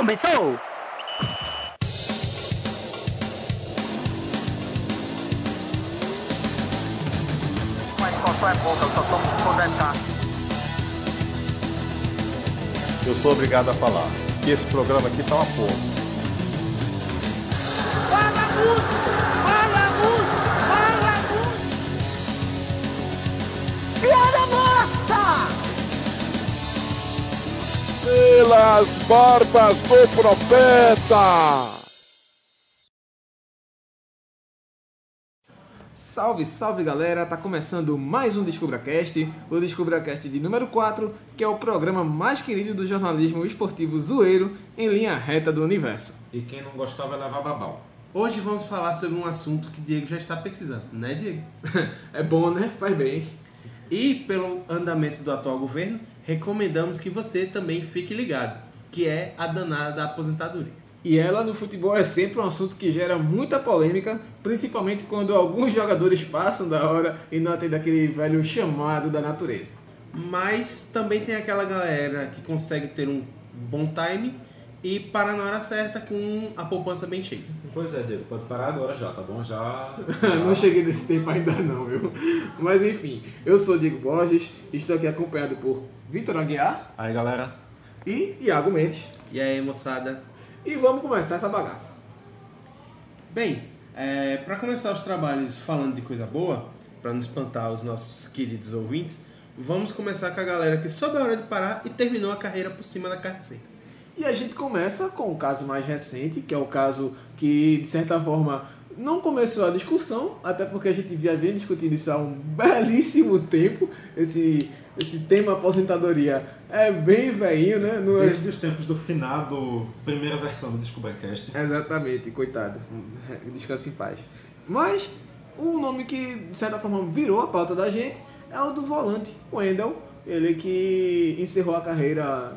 Começou! Mas qual é pouca, eu só tomo se for 10k. Eu sou obrigado a falar que esse programa aqui tá uma porra. Fala pelas barbas do profeta. Salve, salve galera! Tá começando mais um DescubraCast, o DescubraCast de número 4, que é o programa mais querido do jornalismo esportivo zoeiro em linha reta do universo. E quem não gostava levar babau. Hoje vamos falar sobre um assunto que Diego já está pesquisando, né, Diego? é bom, né? Faz bem. E pelo andamento do atual governo, recomendamos que você também fique ligado, que é a danada da aposentadoria. E ela no futebol é sempre um assunto que gera muita polêmica, principalmente quando alguns jogadores passam da hora e não atendem aquele velho chamado da natureza. Mas também tem aquela galera que consegue ter um bom time e parar na hora certa com a poupança bem cheia. Pois é, Diego, pode parar agora já, tá bom? Já. não cheguei nesse tempo ainda não, viu? Mas enfim, eu sou Diego Borges, estou aqui acompanhado por Vitor Aguiar Aí, galera. e Iago Mendes. E aí, moçada? E vamos começar essa bagaça. Bem, é, para começar os trabalhos falando de coisa boa, para não espantar os nossos queridos ouvintes, vamos começar com a galera que soube a hora de parar e terminou a carreira por cima da carne seca. E a gente começa com o caso mais recente, que é o caso que, de certa forma, não começou a discussão, até porque a gente já vem discutindo isso há um belíssimo tempo. Esse, esse tema aposentadoria é bem velhinho, né? Não é- Desde os tempos do finado, primeira versão do DescubraCast. Exatamente, coitado. Descanse em paz. Mas o nome que, de certa forma, virou a pauta da gente é o do volante, Wendel. Ele que encerrou a carreira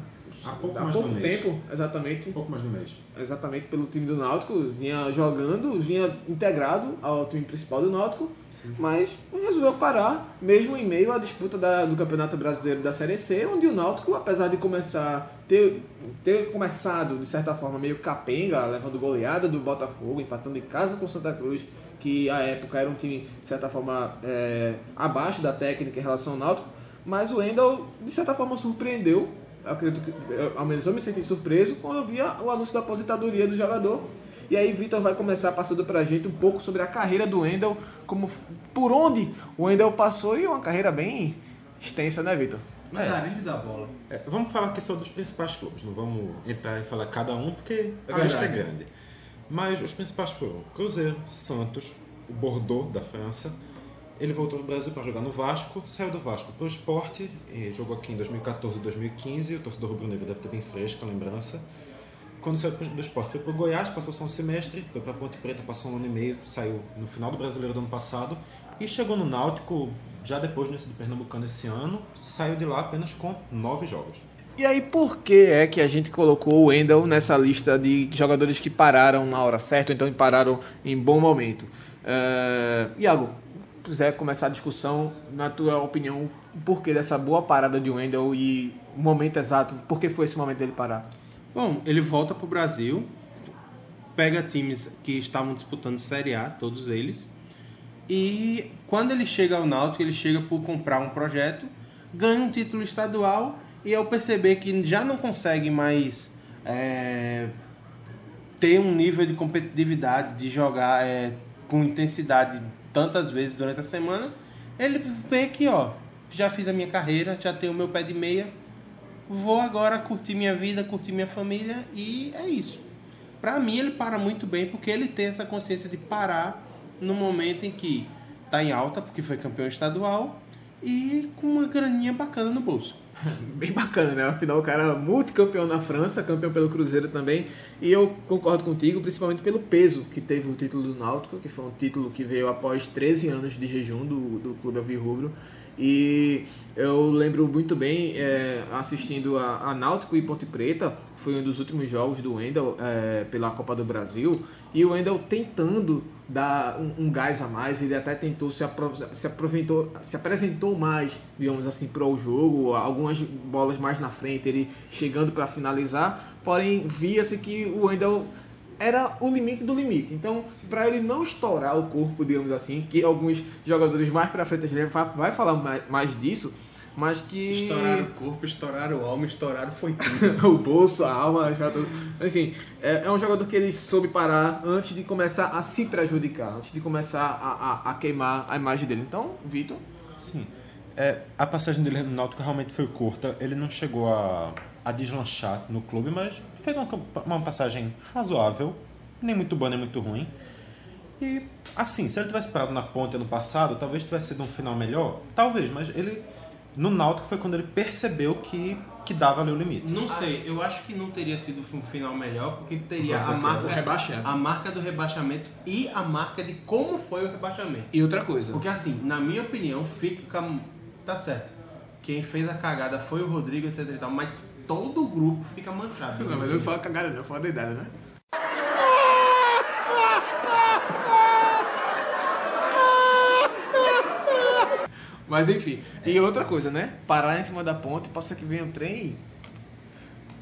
Há pouco há mais pouco um mês. tempo, exatamente. Um pouco mais um mês. exatamente pelo time do Náutico, vinha jogando, vinha integrado ao time principal do Náutico, mas resolveu parar, mesmo em meio à disputa da- do Campeonato Brasileiro da Série C, onde o Náutico, apesar de começar ter, ter começado de certa forma meio capenga, levando goleada do Botafogo, empatando em casa com Santa Cruz, que à época era um time de certa forma é, abaixo da técnica em relação ao Náutico, mas o Wendel de certa forma surpreendeu eu acredito que, eu- ao menos eu me senti surpreso quando eu via o anúncio da aposentadoria do jogador. E aí Vitor vai começar passando pra gente um pouco sobre a carreira do Wendel, como por onde o Wendel passou e uma carreira bem extensa, né, Vitor? Andarilho da bola. É, vamos falar aqui só dos principais clubes, não vamos entrar e falar cada um, porque É a lista é grande. Mas os principais foram Cruzeiro, Santos, o Bordeaux da França. Ele voltou no Brasil para jogar no Vasco, saiu do Vasco para o Sport, e jogou aqui em 2014 e 2015. O torcedor rubro-negro deve ter bem fresca a lembrança. Quando saiu do Sport, foi para o Goiás, passou só um semestre, foi para a Ponte Preta, passou um ano e meio, saiu no final do Brasileiro do ano passado e chegou no Náutico já depois do início do Pernambucano esse ano. Saiu de lá apenas com nove jogos. E aí por que é que a gente colocou o Wendel nessa lista de jogadores que pararam na hora certa, ou então pararam em bom momento? É... Iago, quiser começar a discussão, na tua opinião, o porquê dessa boa parada de Wendel e o momento exato, por que foi esse momento dele parar? Bom, ele volta pro Brasil, pega times que estavam disputando Série A, todos eles, e quando ele chega ao Náutico, ele chega por comprar um projeto, ganha um título estadual, e ao perceber que já não consegue mais é, ter um nível de competitividade, de jogar é, com intensidade tantas vezes durante a semana, ele vê que, ó, já fiz a minha carreira, já tenho o meu pé de meia, vou agora curtir minha vida, curtir minha família e é isso. Pra mim ele para muito bem porque ele tem essa consciência de parar no momento em que tá em alta, porque foi campeão estadual e com uma graninha bacana no bolso. Bem bacana, né? Afinal, o cara é multicampeão na França, campeão pelo Cruzeiro também. E eu concordo contigo, principalmente pelo peso que teve o título do Náutico, que foi um título que veio após 13 anos de jejum do, do Clube Alvirrubro. E eu lembro muito bem é, assistindo a, a Náutico e Ponte Preta, foi um dos últimos jogos do Wendel é, pela Copa do Brasil, e o Wendel tentando dar um, um gás a mais, ele até tentou se, apro se aproveitou, se apresentou mais, digamos assim, para o jogo, algumas bolas mais na frente, ele chegando para finalizar, porém via-se que o Wendel era o limite do limite. Então, para ele não estourar o corpo, digamos assim, que alguns jogadores mais para frente a gente vai falar mais, mais disso, mas que Estourar o corpo, estourar o alma, estourar foi tudo. o bolso, a alma, tudo. Assim, é, é um jogador que ele soube parar antes de começar a se prejudicar, antes de começar a, a, a queimar a imagem dele. Então, Vitor, Sim. É, a passagem dele no Náutico realmente foi curta. Ele não chegou a, a deslanchar no clube, mas fez uma, uma passagem razoável. Nem muito boa, nem muito ruim. E, assim, se ele tivesse parado na ponte ano passado, talvez tivesse sido um final melhor. Talvez, mas ele... No Náutico foi quando ele percebeu que, que dava ali o limite. Não sei, eu acho que não teria sido um final melhor, porque teria a marca, rebaixamento. a marca do rebaixamento e a marca de como foi o rebaixamento. e outra coisa. Porque assim, na minha opinião, fica. Tá certo. Quem fez a cagada foi o Rodrigo, etc e tal, mas todo o grupo fica manchado. Não, mas eu falo cagada, não, eu falo da idade, né? Mas enfim, e outra coisa, né? Parar em cima da ponte, passa que vem um trem.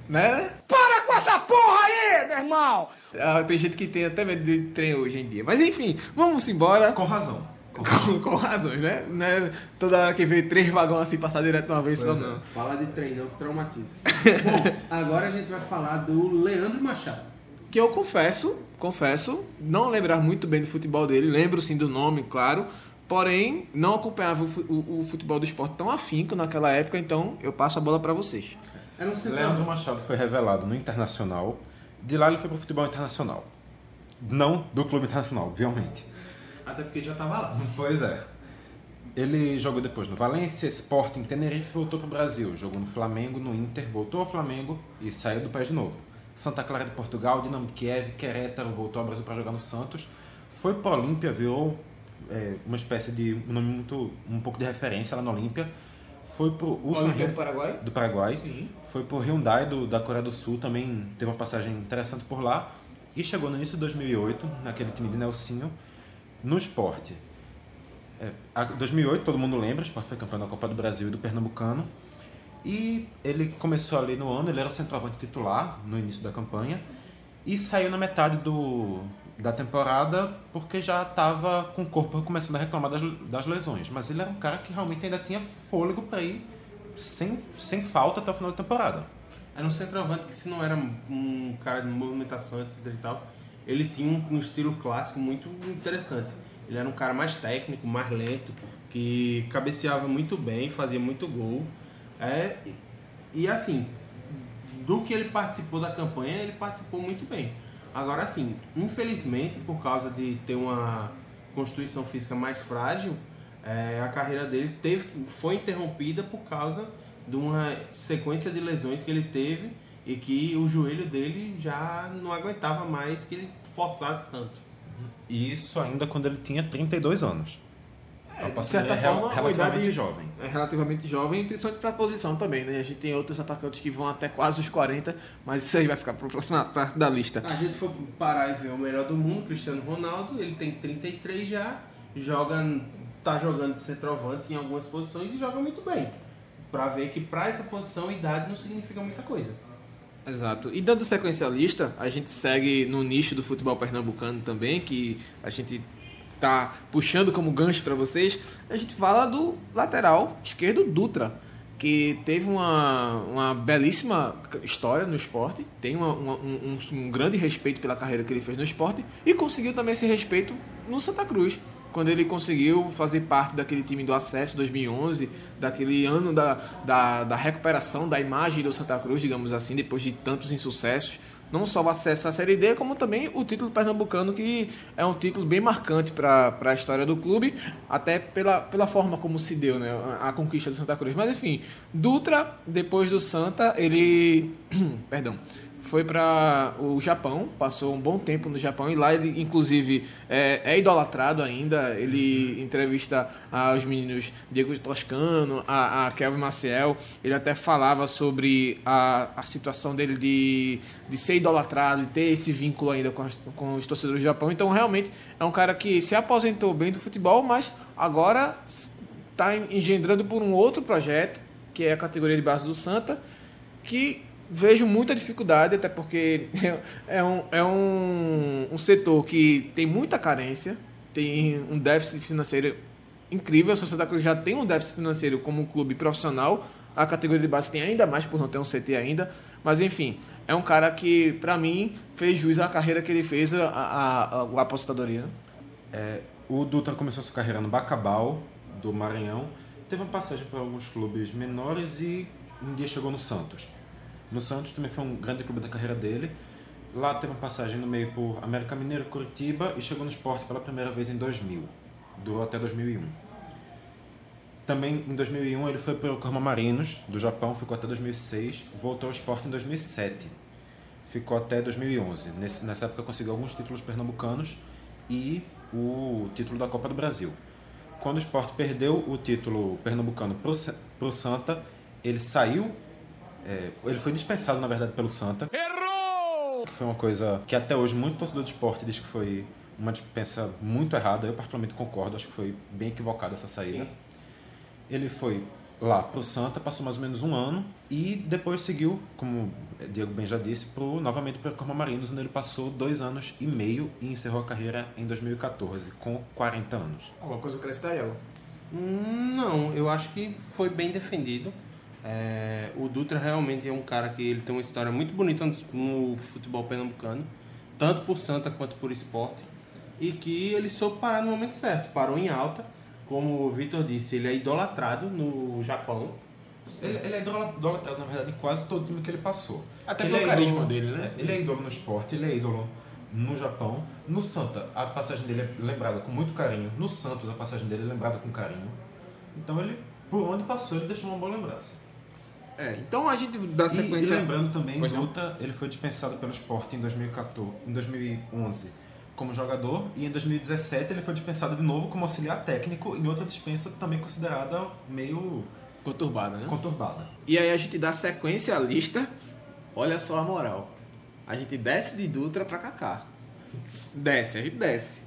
Né? Para com essa porra aí, meu irmão! Ah, tem gente que tem até medo de trem hoje em dia. Mas enfim, vamos embora. Com razão. Com, com razões, né? Não é toda hora que vê três vagões assim passar direto uma vez só, Pois não. é, Fala de trem, não que traumatiza. Bom, agora a gente vai falar do Leandro Machado. Que eu confesso, confesso, não lembrar muito bem do futebol dele, lembro sim do nome, claro, porém não acompanhava o, fu- o- o futebol do esporte tão afinco naquela época, então eu passo a bola pra vocês. Era um Leandro. Machado foi revelado no Internacional. De lá ele foi pro futebol internacional. Não do clube internacional, obviamente. Até porque já tava lá. Pois é. Ele jogou depois no Valência, Sporting, Tenerife voltou pro Brasil. Jogou no Flamengo, no Inter, voltou ao Flamengo e saiu do país de novo. Santa Clara de Portugal, Dinamo de Kiev, Querétaro, voltou ao Brasil para jogar no Santos. Foi pro Olímpia, virou é, uma espécie de um nome muito um pouco de referência lá no Olímpia. Foi pro Ulsan Olímpia do Paraguai? do Paraguai. Sim. Foi pro Hyundai do, da Coreia do Sul, também teve uma passagem interessante por lá. E chegou no início de 2008, naquele time de Nelsinho, no esporte. É, a- 2008, todo mundo lembra, o esporte foi campeão da Copa do Brasil e do Pernambucano. E ele começou ali no ano, ele era o centroavante titular no início da campanha. E saiu na metade do, da temporada porque já estava com o corpo começando a reclamar das, das lesões. Mas ele era um cara que realmente ainda tinha fôlego para ir sem, sem falta até o final da temporada. Era um centroavante que se não era um cara de movimentação, etc e tal, ele tinha um, um estilo clássico muito interessante. Ele era um cara mais técnico, mais lento, que cabeceava muito bem, fazia muito gol. É, e, assim, do que ele participou da campanha, ele participou muito bem. Agora assim, infelizmente, por causa de ter uma constituição física mais frágil, é, a carreira dele teve, foi interrompida por causa de uma sequência de lesões que ele teve e que o joelho dele já não aguentava mais que ele forçasse tanto. Isso ainda quando ele tinha 32 anos. É, de certa forma, uma relativamente idade- jovem. É relativamente jovem, principalmente pra posição também, né? A gente tem outros atacantes que vão até quase os 40, mas isso aí vai ficar pra próxima parte da lista. A gente for parar e ver o melhor do mundo, Cristiano Ronaldo, ele tem 33 já, joga, tá jogando de centroavante em algumas posições e joga muito bem. Pra ver que pra essa posição, idade não significa muita coisa. Exato. E dando sequência à lista, a gente segue no nicho do futebol pernambucano também, que a gente tá puxando como gancho para vocês. A gente fala do lateral esquerdo Dutra, que teve uma, uma belíssima história no esporte, tem uma- uma- um, um- grande respeito pela carreira que ele fez no esporte e conseguiu também esse respeito no Santa Cruz. Quando ele conseguiu fazer parte daquele time do acesso 2011, daquele ano da, da, da recuperação da imagem do Santa Cruz, digamos assim, depois de tantos insucessos. Não só o acesso à Série D, como também o título pernambucano, que é um título bem marcante para a história do clube, até pela, pela forma como se deu né, a, a conquista do Santa Cruz. Mas enfim, Dutra, depois do Santa, ele. Perdão. Foi para o Japão, passou um bom tempo no Japão e lá ele, inclusive, é, é idolatrado ainda. Ele entrevista aos meninos Diego Toscano, a, a Kelvin Maciel. Ele até falava sobre a, a situação dele de, de ser idolatrado e ter esse vínculo ainda com, as- com os torcedores do Japão. Então, realmente, é um cara que se aposentou bem do futebol, mas agora está engendrando por um outro projeto, que é a categoria de base do Santa, que vejo muita dificuldade, até porque é um, é um, um setor que tem muita carência, tem um déficit financeiro incrível. O Santa Cruz já tem um déficit financeiro como um clube profissional, a categoria de base tem ainda mais por não ter um CT ainda. Mas enfim, é um cara que, para mim, fez jus à carreira que ele fez, a, a, a, a aposentadoria. né? É, o Dutra começou sua carreira no Bacabal, do Maranhão. Teve uma passagem por alguns clubes menores e um dia chegou no Santos. No Santos também foi um grande clube da carreira dele. Lá teve uma passagem no meio por América Mineiro, Curitiba e chegou no esporte pela primeira vez em 2000. Durou até 2001. Também em 2001 ele foi para o Corma Marinos, do Japão, ficou até 2006. Voltou ao esporte em 2007. Ficou até 2011. Nesse, nessa época conseguiu alguns títulos pernambucanos e o título da Copa do Brasil. Quando o esporte perdeu o título pernambucano para o Santa, ele saiu, é, ele foi dispensado na verdade pelo Santa. Errou! Foi uma coisa que até hoje muito torcedor do esporte diz que foi uma dispensa muito errada. Eu particularmente concordo, acho que foi bem equivocada essa saída. Ele foi lá pro Santa, passou mais ou menos um ano e depois seguiu, como Diego bem já disse, pro, novamente para o Corma Marinos, onde ele passou dois anos e meio e encerrou a carreira em 2014, com 40 anos. Alguma coisa acrescentar, Hum, Não, eu acho que foi bem defendido. É, o Dutra realmente é um cara que ele tem uma história muito bonita no, futebol pernambucano, tanto por Santa quanto por esporte, e que ele soube parar no momento certo, parou em alta. Como o Vitor disse, ele é idolatrado no Japão. Ele, ele é idola- idolatrado, na verdade, em quase todo time que ele passou. Até ele pelo é carisma ídolo- dele, né? Ele é ídolo no esporte, ele é ídolo no Japão. No Santa, a passagem dele é lembrada com muito carinho. No Santos, a passagem dele é lembrada com carinho. Então ele, por onde passou, ele deixou uma boa lembrança. É, então a gente dá E, e sequência. lembrando também, Pois. Duta, ele foi dispensado pelo esporte em 2014, em 2011 como jogador e em 2017 ele foi dispensado de novo como auxiliar técnico em outra dispensa também considerada meio Conturbada, né? conturbada. E aí a gente dá sequência à lista. Olha só a moral. A gente desce de Dutra pra Kaká. Desce, a gente desce.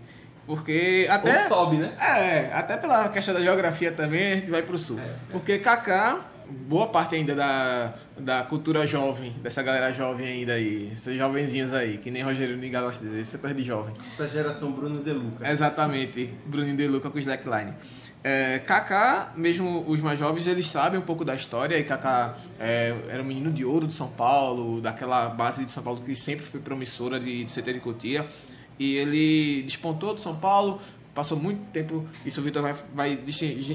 Porque até. Ou sobe, né? É, até pela questão da geografia também a gente vai pro sul. Porque Kaká, boa parte ainda da, da cultura jovem, dessa galera jovem ainda aí, esses jovenzinhos aí, que nem Rogério Niga gosta de dizer, isso é coisa de jovem. Essa geração Bruno De Luca. Exatamente, Bruninho De Luca com slackline. É, Kaká, mesmo os mais jovens, eles sabem um pouco da história. E Kaká é, era um menino de ouro de São Paulo, daquela base de São Paulo que sempre foi promissora de, de CT de Cotia. E ele despontou do São Paulo, passou muito tempo. Isso o Vitor vai, vai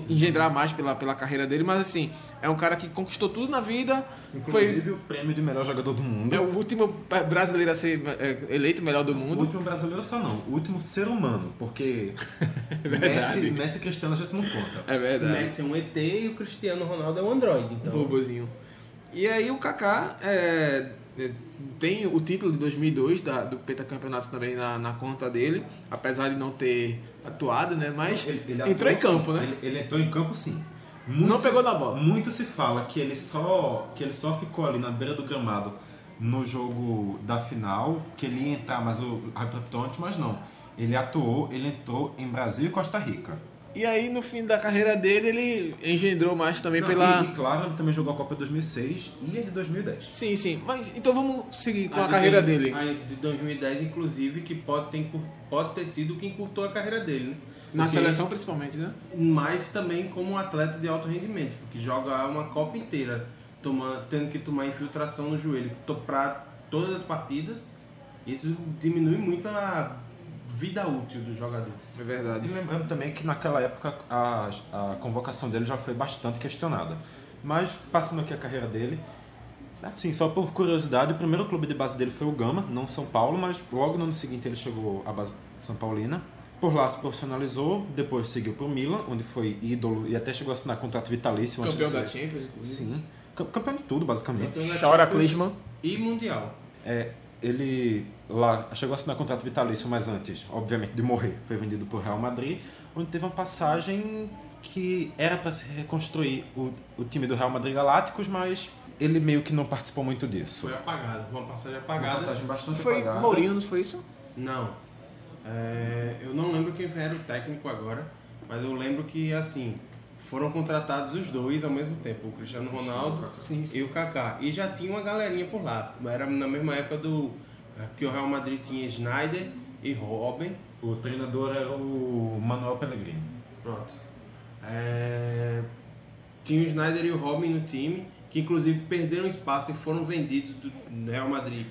engendrar mais pela, pela carreira dele, mas assim, é um cara que conquistou tudo na vida. Foi Inclusive o prêmio de melhor jogador do mundo. é o último brasileiro a ser é, eleito melhor do O mundo. último brasileiro só não, o último ser humano, porque verdade. Messi, Messi e Cristiano a gente não conta. É O verdade. Messi é um ET e o Cristiano Ronaldo é um Android. Então, Bobozinho. E aí o Kaká é, é, tem o título de 2002 da, do pentacampeonato também na, na conta dele, apesar de não ter atuado, né? Mas Ele- ele entrou em atuou, campo, sim. né? Ele, ele entrou em campo sim. Não se- pegou na bola. Muito se fala que ele só que ele só ficou ali na beira do gramado no jogo da final, que ele ia entrar, mas o árbitro mas não. Ele atuou, ele entrou em Brasil e Costa Rica. E aí no fim da carreira dele ele engendrou mais também Não, pela. e, claro, ele também jogou a Copa de 2006 e a de 2010. Sim, sim. Mas então vamos seguir com a, de carreira dele. a de 2010, inclusive, que pode ter, pode ter sido quem encurtou a carreira dele, né? Na Porque- seleção principalmente, né? Mas também como um atleta de alto rendimento, porque joga uma Copa inteira, toma, tendo que tomar infiltração no joelho para todas as partidas, isso diminui muito a vida útil do jogador. É E verdade. lembrando também que naquela época a, a convocação dele já foi bastante questionada. Mas, passando aqui a carreira dele, assim, só por curiosidade, o primeiro clube de base dele foi o Gama, não São Paulo, mas logo no ano seguinte ele chegou à base São Paulina. Por lá se profissionalizou, depois seguiu para o Milan, onde foi ídolo e até chegou a assinar contrato vitalício. antes Campeão de da ser- Champions, inclusive. Sim, Cam- campeão de tudo, basicamente. Chora Klinsmann. E Mundial. É, ele lá chegou a assinar contrato vitalício, mas antes, obviamente, de morrer, foi vendido para o Real Madrid, onde teve uma passagem que era para se reconstruir o, o time do Real Madrid Galácticos, mas ele meio que não participou muito disso. Foi apagado, uma passagem Uma apagada. passagem bastante Foi apagada. Mourinho, não foi isso? Não. É, eu não lembro quem era o técnico agora, mas eu lembro que, assim, foram contratados os dois ao mesmo tempo, o Cristiano Ronaldo Sim, sim. e o Kaká. E já tinha uma galerinha por lá. Era na mesma época do que o Real Madrid tinha Schneider e Robin. O treinador era o Manuel Pellegrini. Pronto. É, Tinha o Schneider e o Robin no time, que inclusive perderam espaço e foram vendidos do Real Madrid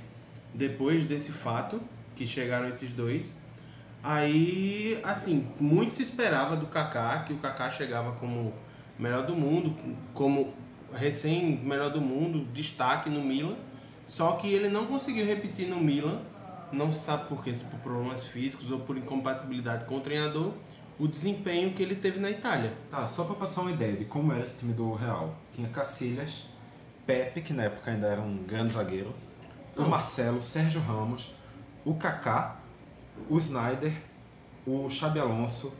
depois desse fato, que chegaram esses dois. Aí, assim, muito se esperava do Kaká, que o Kaká chegava como melhor do mundo, como recém melhor do mundo, destaque no Milan. Só que ele não conseguiu repetir no Milan, não se sabe por quê, se por problemas físicos ou por incompatibilidade com o treinador, o desempenho que ele teve na Itália. Tá, só para passar uma ideia de como era esse time do Real. Tinha Cacilhas, Pepe, que na época ainda era um grande zagueiro, o Marcelo, Sérgio Ramos, o Kaká, o Snyder, o Xabi Alonso,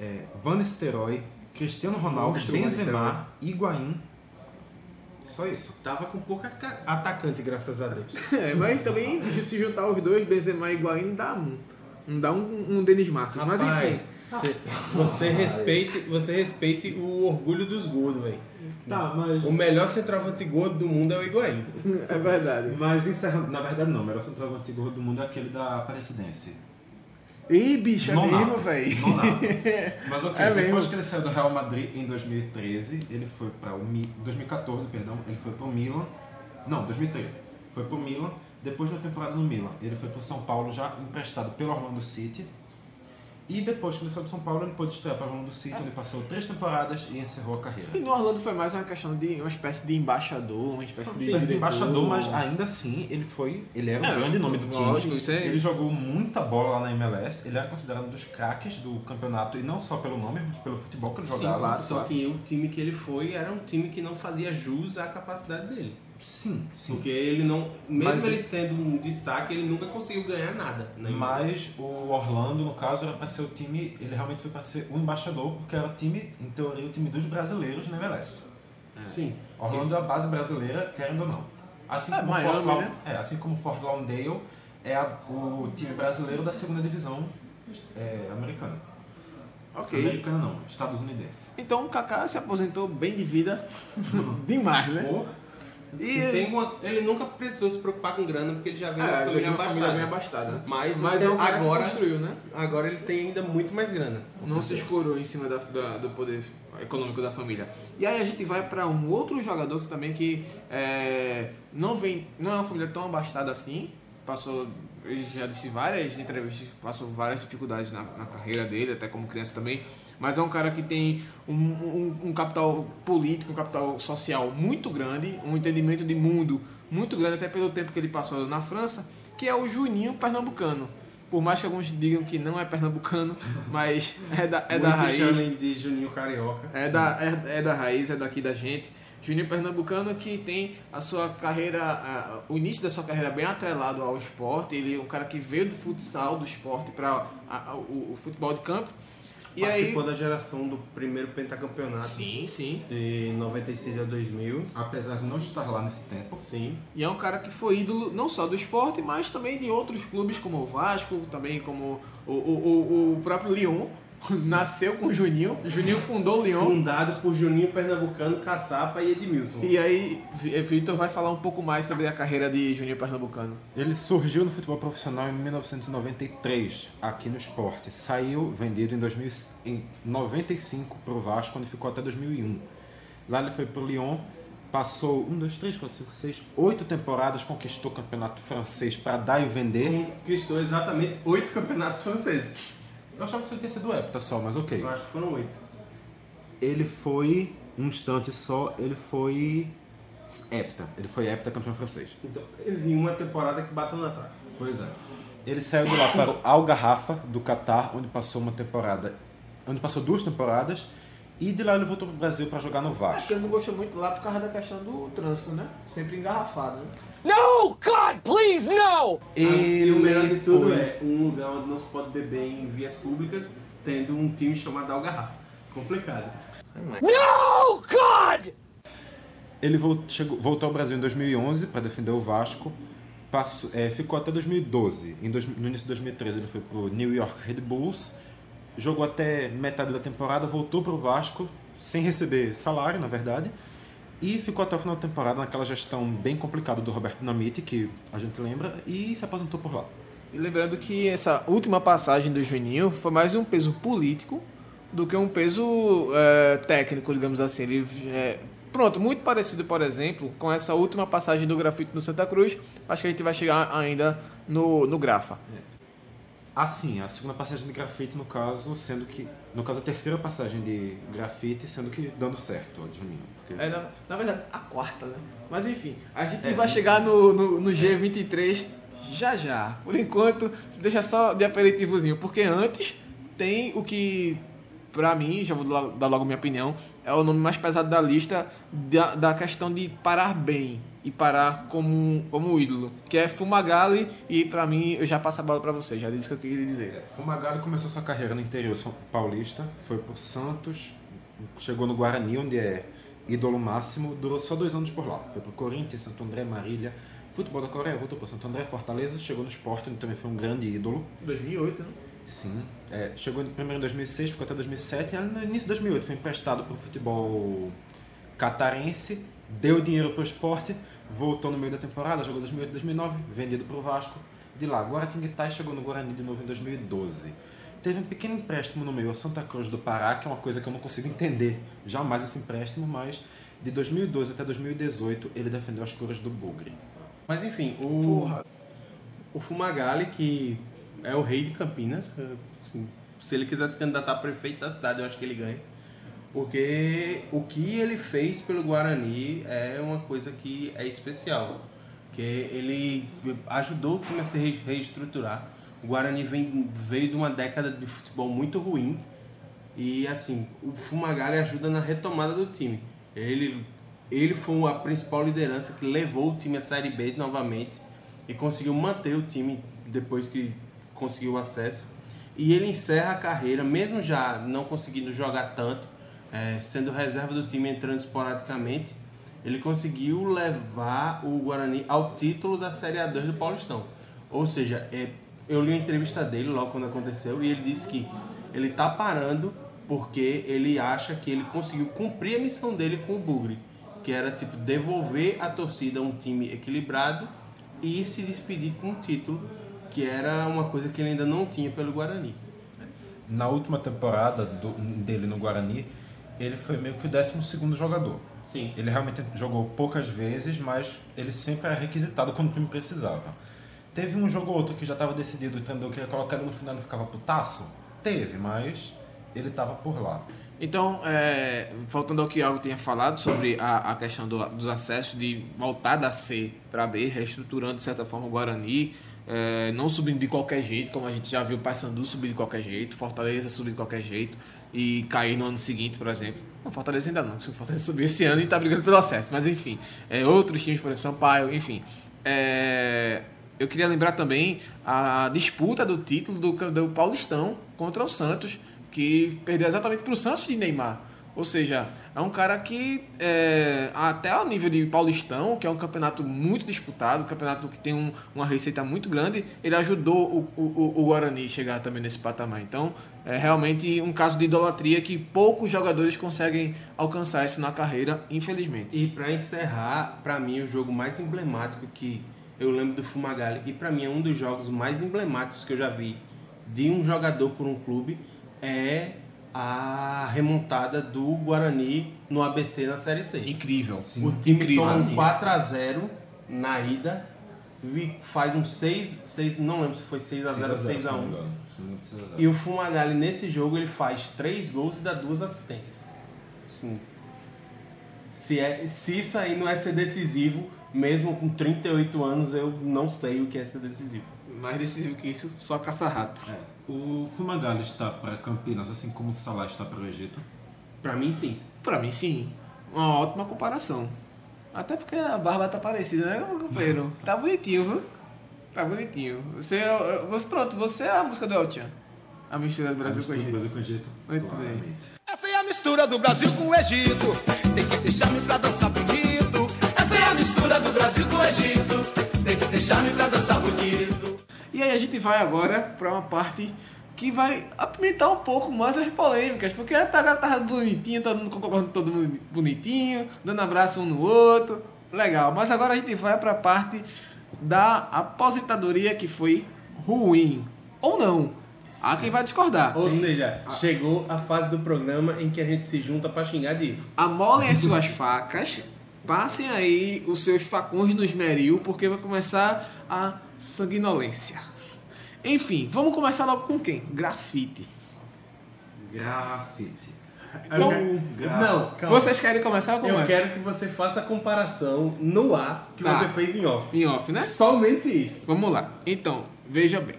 é, Van Nistelrooy, Cristiano Ronaldo, Monstro, Benzema, Higuaín. Só isso. Tava com pouco aca- atacante, graças a Deus. É, mas também se juntar os dois, Benzema e Higuaín, dá um. Não dá um, um Denis Marcos. Mas Rapaz, enfim. Cê- você, respeite, você respeite o orgulho dos gordos, velho. Tá, mas. O melhor centroavante gordo do mundo é o Higuaín. É verdade. Mas encerrando, na verdade não, o melhor centroavante gordo do mundo é aquele da Aparecidense. Ih, bicho, é Não dá. mesmo, velho. Não dá. Mas ok, É depois mesmo. que ele saiu do Real Madrid em 2013, ele foi para o Mi... 2014, perdão, ele foi para o Milan. Não, 2013. Foi para o Milan. Depois de uma temporada no Milan, ele foi para o São Paulo já emprestado pelo Orlando City. E depois que ele saiu do São Paulo, ele pôde estrear para o Orlando City, onde passou três temporadas e encerrou a carreira. E no Orlando foi mais uma questão de uma espécie de embaixador, uma espécie de. Sim, de diretor. embaixador, mas ainda assim ele foi. Ele era o É, grande nome do time. lógico, isso é- Ele jogou muita bola lá na MLS. Ele era considerado um dos craques do campeonato, e não só pelo nome, mas pelo futebol que ele Sim, jogava. claro. Só que o time que ele foi era um time que não fazia jus à capacidade dele. Sim, sim. Porque ele não, mesmo Mas ele sendo um destaque, ele nunca conseguiu ganhar nada. né? Mas o Orlando, no caso, era para ser o time. Ele realmente foi para ser o embaixador, porque era o time, em teoria, o time dos brasileiros na MLS. Sim. Orlando é a base brasileira, querendo ou não. Assim É, como, Miami, Fort né? é, assim como Fort Lauderdale é a- o time brasileiro da segunda divisão é, americana. Ok. Americana não, estadunidense. Então o Kaká se aposentou bem de vida. Demais, né? Ou E tem uma- ele nunca precisou se preocupar com grana, porque ele já veio É, uma família família bem abastada. abastada. Mas, Mas é um cara agora, construiu, né? agora ele tem ainda muito mais grana. Não se escorou em cima da, da- do poder econômico da família. E aí a gente vai para um outro jogador que também que é, não vem, não é uma família tão abastada assim. Passou, já disse várias entrevistas, passou várias dificuldades na, na carreira dele, até como criança também. Mas é um cara que tem um, um- um capital político, um capital social muito grande, um entendimento de mundo muito grande, até pelo tempo que ele passou na França, que é o Juninho Pernambucano. Por mais que alguns digam que não é pernambucano, mas é da, é da raiz. chamem de Juninho Carioca. É da, é, é da raiz, é daqui da gente. Juninho Pernambucano que tem a sua carreira, o início da sua carreira bem atrelado ao esporte. Ele é um cara que veio do futsal, do esporte, para o, o futebol de campo. E aí. Participou da geração do primeiro pentacampeonato Sim, sim. de 96 a 2000. apesar de não estar lá nesse tempo, Sim. E é um cara que foi ídolo não só do esporte, mas também de outros clubes como o Vasco, também como o, o, o, o próprio Lyon. Nasceu com o Juninho. Juninho fundou o Lyon. Fundado por Juninho Pernambucano, Caçapa e Edmilson. E aí, Vi- Vitor vai falar um pouco mais sobre a carreira de Juninho Pernambucano. ele surgiu no futebol profissional em 1993, aqui no esporte. Saiu vendido em, 2000, em 95 para o Vasco, onde ficou até 2001. Lá ele foi para o Lyon, passou 1, 2, 3, 4, 5, 6, 8 temporadas, conquistou o campeonato francês para dar e vender. Conquistou exatamente oito campeonatos franceses. Eu achava que ele tinha sido hepta só, mas ok. Eu acho que foram oito. Ele foi, um instante só, ele foi hepta. Ele foi hepta campeão francês. Então, ele em uma temporada que bateu na trave. Pois é. Ele saiu de lá para o Al Garrafa, do Catar, onde passou uma temporada, onde passou duas temporadas E de lá ele voltou pro Brasil para jogar no Acho Vasco. que ele não gostou muito lá por causa da questão do trânsito, né? Sempre engarrafado, né? No, God, please, no! e o melhor de tudo foi- é um lugar onde não se pode beber em vias públicas, tendo um time chamado Algarrafa. Complicado. No, God! Ele vol- chegou- voltou ao Brasil em 2011 para defender o Vasco. Passou- é, ficou até 2012. Em dois- no início de 2013 ele foi pro New York Red Bulls. Jogou até metade da temporada, voltou pro Vasco sem receber salário, na verdade. E ficou até o final da temporada naquela gestão bem complicada do Roberto Dinamite, que a gente lembra, e se aposentou por lá. E lembrando que essa última passagem do Juninho foi mais um peso político do que um peso é, técnico, digamos assim. Ele, é, pronto, muito parecido, por exemplo, com essa última passagem do grafite no Santa Cruz. Acho que a gente vai chegar ainda no, no Grafa. Assim, a segunda passagem de grafite, no caso, sendo que. No caso, a terceira passagem de grafite, sendo que dando certo, ó, de Juninho. Porque- É, na, na verdade, a quarta, né? Mas enfim, a gente É. vai chegar no, no, no G23 já já. Por enquanto, deixa só de aperitivozinho, porque antes tem o que, pra mim, já vou dar dar logo minha opinião, é o nome mais pesado da lista da, da questão de parar bem e parar como, como ídolo, que é Fumagalli, e pra mim, eu já passo a bola pra você, já disse o que eu queria dizer. Fumagalli começou sua carreira no interior são paulista, foi por Santos, chegou no Guarani, onde é ídolo máximo, durou só dois anos por lá. Foi pro Corinthians, Santo André, Marília, futebol da Coreia, voltou pro Santo André, Fortaleza, chegou no Sport, onde também foi um grande ídolo. 2008, né? Sim. É, chegou primeiro em 2006, ficou até 2007, e no início de 2008 foi emprestado pro futebol catarense, deu dinheiro pro esporte, voltou no meio da temporada, jogou 2008 2009, vendido pro Vasco. De lá, Guaratinguetá e chegou no Guarani de novo em 2012. Teve um pequeno empréstimo no meio ao Santa Cruz do Pará, que é uma coisa que eu não consigo entender jamais esse empréstimo, mas de 2012 até 2018 ele defendeu as cores do Bugre. Mas enfim, o, o Fumagalli, que é o rei de Campinas, assim, se ele quiser se candidatar a prefeito da cidade, eu acho que ele ganha. Porque o que ele fez pelo Guarani é uma coisa que é especial. Que ele ajudou o time a se re- reestruturar. O Guarani vem, veio de uma década de futebol muito ruim. E assim, o Fumagalli ajuda na retomada do time. Ele, ele foi a principal liderança que levou o time à Série B novamente e conseguiu manter o time depois que conseguiu o acesso. E ele encerra a carreira, mesmo já não conseguindo jogar tanto, eh, sendo reserva do time entrando esporadicamente, ele conseguiu levar o Guarani ao título da Série A2 do Paulistão. Ou seja, é, eu li a entrevista dele logo quando aconteceu e ele disse que ele tá parando porque ele acha que ele conseguiu cumprir a missão dele com o Bugre, que era tipo devolver a torcida a um time equilibrado e se despedir com um título, que era uma coisa que ele ainda não tinha pelo Guarani. Na última temporada do- dele no Guarani, ele foi meio que o 12 jogador. Sim. Ele realmente jogou poucas vezes, mas ele sempre era requisitado quando o time precisava. Teve um jogo ou outro que já estava decidido, o treinador queria colocar ele no final e ficava putaço? Teve, mas ele estava por lá. Então, é, voltando ao que algo tinha falado sobre a, a questão do- dos acessos, de voltar da C para B, reestruturando de certa forma o Guarani, é, não subindo de qualquer jeito, como a gente já viu o Paysandu subir de qualquer jeito, Fortaleza subir de qualquer jeito e cair no ano seguinte, por exemplo. Não, Fortaleza ainda não, porque Fortaleza subiu esse ano e está brigando pelo acesso, mas enfim, é, outros times, por exemplo, Sampaio, enfim. É, eu queria lembrar também a disputa do título do, do Paulistão contra o Santos, que perdeu exatamente para o Santos de Neymar. Ou seja, é um cara que, é, até ao nível de Paulistão, que é um campeonato muito disputado, um campeonato que tem um- uma receita muito grande, ele ajudou o, o, o Guarani a chegar também nesse patamar. Então, é realmente um caso de idolatria que poucos jogadores conseguem alcançar isso na carreira, infelizmente. E para encerrar, para mim o jogo mais emblemático que eu lembro do Fumagalli e para mim é um dos jogos mais emblemáticos que eu já vi de um jogador por um clube é a remontada do Guarani no ABC na Série C. Incrível. o time Incrível. toma um 4 a 0 na ida e faz um 6, 6 não lembro se foi 6 a 0 ou 6 a 1. E o Fumagalli nesse jogo ele faz três gols e dá duas assistências. Assim, se, é, se isso aí não é ser decisivo, mesmo com 38 anos, eu não sei o que é ser decisivo. Mais decisivo que isso, só caça-rato. O Fumagalli está para Campinas, assim como o Salah está para o Egito. Pra mim, sim. Pra mim, sim. Uma ótima comparação. Até porque a barba tá parecida, né, meu companheiro? Tá bonitinho, viu? Tá bonitinho. Você, você pronto, você é a música do El Chan. A mistura do Brasil com o Egito. Brasil com Egito. Muito bem. Essa é a mistura do Brasil com o Egito. Tem que deixar-me pra dançar bonito. Essa é a mistura do Brasil com o Egito. Tem que deixar-me pra dançar aí a gente vai agora pra uma parte que vai apimentar um pouco mais as polêmicas, porque a galera tava bonitinho, todo mundo concordando todo mundo bonitinho, dando abraço um no outro. Legal, mas agora a gente vai pra parte da aposentadoria que foi ruim. Ou não. Há quem vai discordar. Ou seja, chegou a fase do programa em que a gente se junta pra xingar de Amolem as suas facas, passem aí os seus facões no esmeril, porque vai começar a sanguinolência. Enfim, vamos começar logo com quem? Grafite. Grafite. Eu- Não, calma. Vocês querem começar ou Eu quero que você faça a comparação no ar que Tá. você fez em off. Em off, né? Somente isso. Vamos lá. Então, veja bem.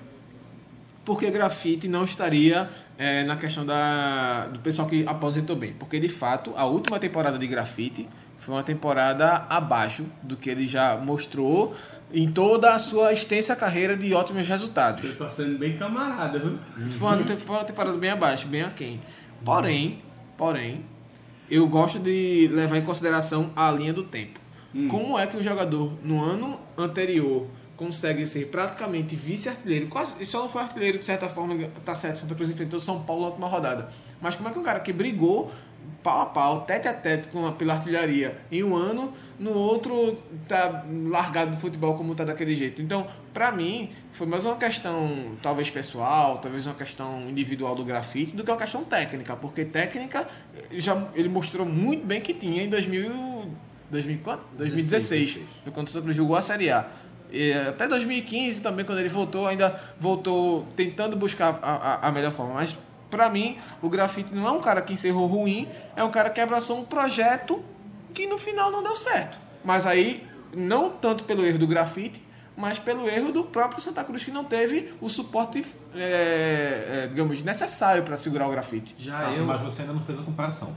Por que grafite não estaria é, na questão da, do pessoal que aposentou bem? Porque, de fato, a última temporada de grafite foi uma temporada abaixo do que ele já mostrou em toda a sua extensa carreira de ótimos resultados. Você tá sendo bem camarada, viu? Foi uma, te- foi uma temporada bem abaixo, bem aquém. Porém, porém, eu gosto de levar em consideração a linha do tempo. Como é que o jogador no ano anterior consegue ser praticamente vice-artilheiro, quase, e só não foi artilheiro de certa forma, tá certo, Santa Cruz enfrentou São Paulo na última rodada. Mas como é que um cara que brigou pau a pau, tete a tete com a, pela artilharia em um ano, no outro tá largado do futebol como tá daquele jeito. Então, pra mim, foi mais uma questão talvez pessoal, talvez uma questão individual do grafite, do que uma questão técnica, porque técnica já ele mostrou muito bem que tinha em 2000, 2000 quanto? 2016, foi quando o Cruz jogou a Série A. E até 2015 também, quando ele voltou, ainda voltou tentando buscar a, a, a melhor forma. Mas, pra mim, o grafite não é um cara que encerrou ruim, é um cara que abraçou um projeto que no final não deu certo. Mas aí, não tanto pelo erro do grafite, mas pelo erro do próprio Santa Cruz, que não teve o suporte, é, é, digamos, necessário para segurar o grafite. Já Ah, eu. Mas você ainda não fez a comparação.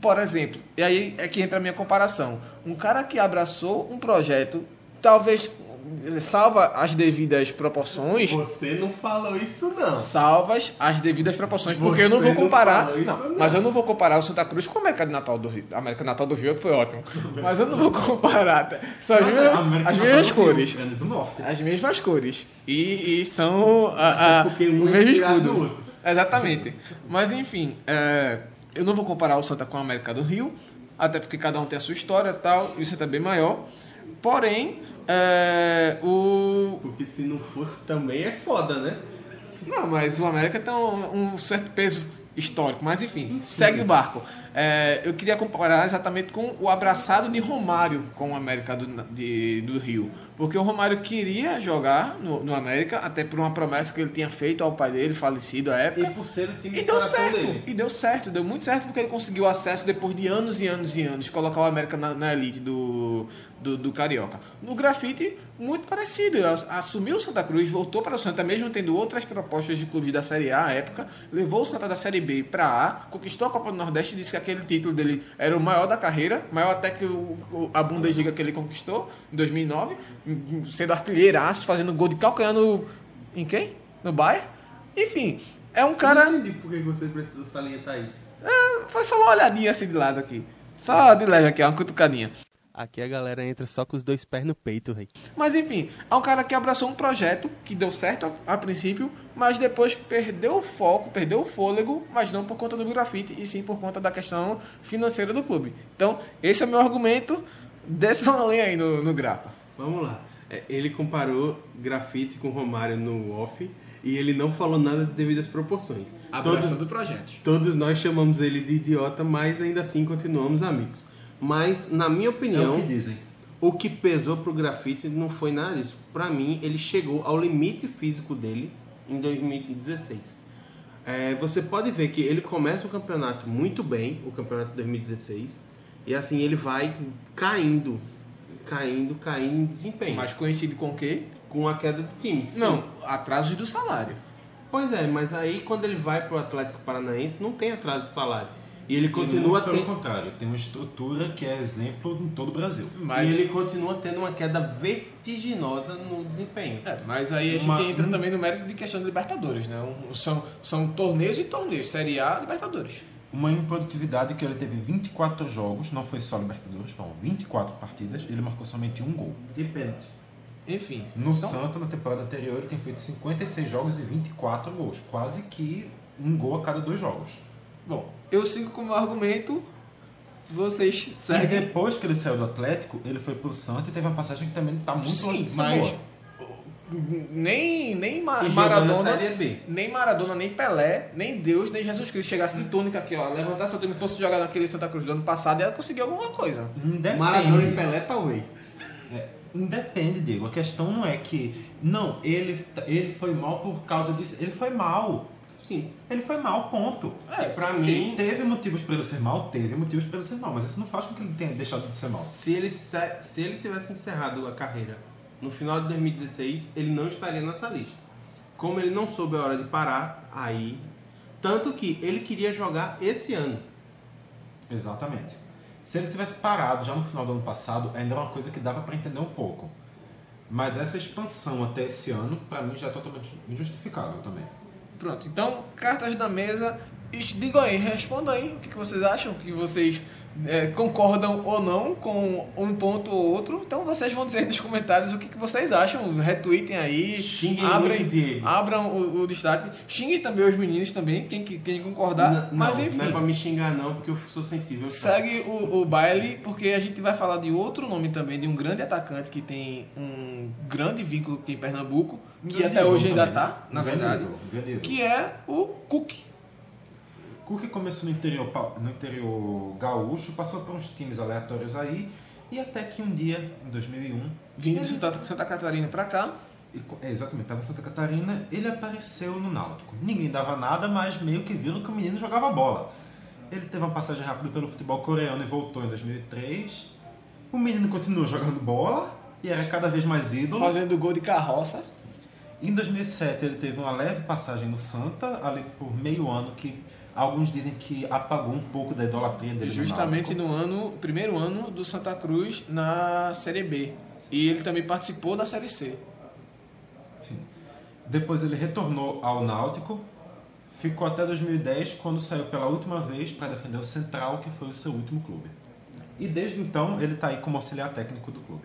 Por exemplo, e aí é que entra a minha comparação. Um cara que abraçou um projeto, talvez salva as devidas proporções, Você não falou isso, não. salvas as devidas proporções, porque Você eu não vou não comparar, isso, não, não. mas eu não vou comparar o Santa Cruz com o América de Natal do Rio. A América de Natal do Rio foi ótimo, mas eu não vou comparar. São as, Mas mesmas- a as do mesmas do cores, do as mesmas cores e, e são a, a, Porque um o é mesmo inspirado escudo. Exatamente. Mas enfim, é, eu não vou comparar o Santa com a América do Rio, até porque cada um tem a sua história e tal, e o Santa é bem maior. Porém, é, o. Porque se não fosse também é foda, né? Não, mas o América tem um, um certo peso histórico. Mas enfim, segue o barco. É, eu queria comparar exatamente com o abraçado de Romário com o América do, de- do Rio. Porque o Romário queria jogar no, no América, até por uma promessa que ele tinha feito ao pai dele, falecido à época. E por ser o time E deu certo, dele. e deu certo, deu muito certo porque ele conseguiu acesso depois de anos e anos e anos, colocar o América na, na elite do, do, do Carioca. No grafite, muito parecido, assumiu o Santa Cruz, voltou para o Santa, mesmo tendo outras propostas de clubes da Série A à época, levou o Santa da Série B para A, conquistou a Copa do Nordeste e disse que aquele título dele era o maior da carreira, maior até que o, a Bundesliga que ele conquistou em 2009, sendo artilheiraço, fazendo gol de calcanhar no... em quem? No Bayern? Enfim, é um cara... Eu não entendi por que você precisou salientar isso. Foi só uma olhadinha assim de lado aqui. Só de leve aqui, ó, uma cutucadinha. Aqui a galera entra só com os dois pés no peito, rei. Mas enfim, é um cara que abraçou um projeto que deu certo a, a princípio, mas depois perdeu o foco, perdeu o fôlego, mas não por conta do grafite, e sim por conta da questão financeira do clube. Então, esse é o meu argumento. Desça uma lenha aí no, no grapa. Vamos lá. É, Ele comparou grafite com Romário no off e ele não falou nada de devidas proporções. Abraçando Todos, projetos. todos nós chamamos ele de idiota, mas ainda assim continuamos amigos. Mas, na minha É opinião, o que dizem. o que pesou pro grafite não foi nada disso. Pra mim, ele chegou ao limite físico dele em 2016. É, você pode ver que ele começa o campeonato muito bem, o campeonato de 2016, e assim ele vai caindo, caindo, caindo em desempenho. Mas coincide com o quê? com a queda do time. sim. Não, atrasos do salário. Pois é, mas aí quando ele vai pro Atlético Paranaense, não tem atraso de salário. E ele continua pelo contrário, tem uma estrutura que é exemplo em todo o Brasil. Mas, E ele continua tendo uma queda vertiginosa no desempenho. é, mas aí a gente Uma- entra também no mérito de questão de Libertadores, né? Um- são, são torneios e torneios, Série A Libertadores. Uma improdutividade que ele teve 24 jogos, não foi só Libertadores, foram 24 partidas, ele marcou somente um gol. De pênalti. Enfim. No Então, Santa, na temporada anterior, ele tem feito 56 jogos e 24 gols, quase que um gol a cada dois jogos. Bom, eu sigo com o meu argumento, vocês E seguem. depois que ele saiu do Atlético, ele foi pro Santa e teve uma passagem que também está muito longe Sim, de ser mas boa. nem, nem Ma- E na Maradona, nem Maradona, nem Pelé, nem Deus, nem Jesus Cristo chegasse de túnica aqui, ó, levantasse a túnica e fosse jogar naquele Santa Cruz do ano passado e ia conseguir alguma coisa. Independe. Maradona e Pelé, talvez. É, independe, Diego. A questão não é que. Não, ele, ele foi mal por causa disso. Ele foi mal. Sim. Ele foi mal, ponto. É, Pra mim, Teve motivos para ele ser mal? Teve motivos para ele ser mal, mas isso não faz com que ele tenha deixado de ser mal. se ele, se ele tivesse encerrado a carreira no final de 2016, ele não estaria nessa lista. Como ele não soube a hora de parar, aí. Tanto que ele queria jogar esse ano. Exatamente. Se ele tivesse parado já no final do ano passado, ainda era uma coisa que dava para entender um pouco. Mas essa expansão até esse ano, para mim, já é totalmente injustificável também. Pronto, então, cartas na mesa. Digam aí, respondam aí o que, que vocês acham, que vocês é, concordam ou não com um ponto ou outro. Então vocês vão dizer nos comentários o que, que vocês acham. Retweetem aí. Xinguem Diego. abram o, o destaque. Xinguem também os meninos também, quem, que- quem concordar. N- mas não, enfim. Não é pra me xingar, não, porque eu sou sensível. Segue o, o baile, porque a gente vai falar de outro nome também, de um grande atacante que tem um grande vínculo aqui em Pernambuco, que Grande até hoje ainda também, tá, né? na Grande verdade, grande que é o Cook. Cook começou no interior, no interior gaúcho, passou por uns times aleatórios aí, e até que um dia, em 2001, Vindo ele- de Santa, Santa Catarina pra cá. é, exatamente, estava em Santa Catarina, ele apareceu no Náutico. Ninguém dava nada, mas meio que viram que o menino jogava bola. Ele teve uma passagem rápida pelo futebol coreano e voltou em 2003. O menino continuou jogando bola e era cada vez mais ídolo. Fazendo gol de carroça. Em 2007 ele teve uma leve passagem no Santa, ali por meio ano, que alguns dizem que apagou um pouco da idolatria dele. no Justamente Náutico. no ano, primeiro ano do Santa Cruz na Série B. E ele também participou da Série C. Sim. Depois ele retornou ao Náutico, ficou até 2010, quando saiu pela última vez para defender o Central, que foi o seu último clube. E desde então ele está aí como auxiliar técnico do clube.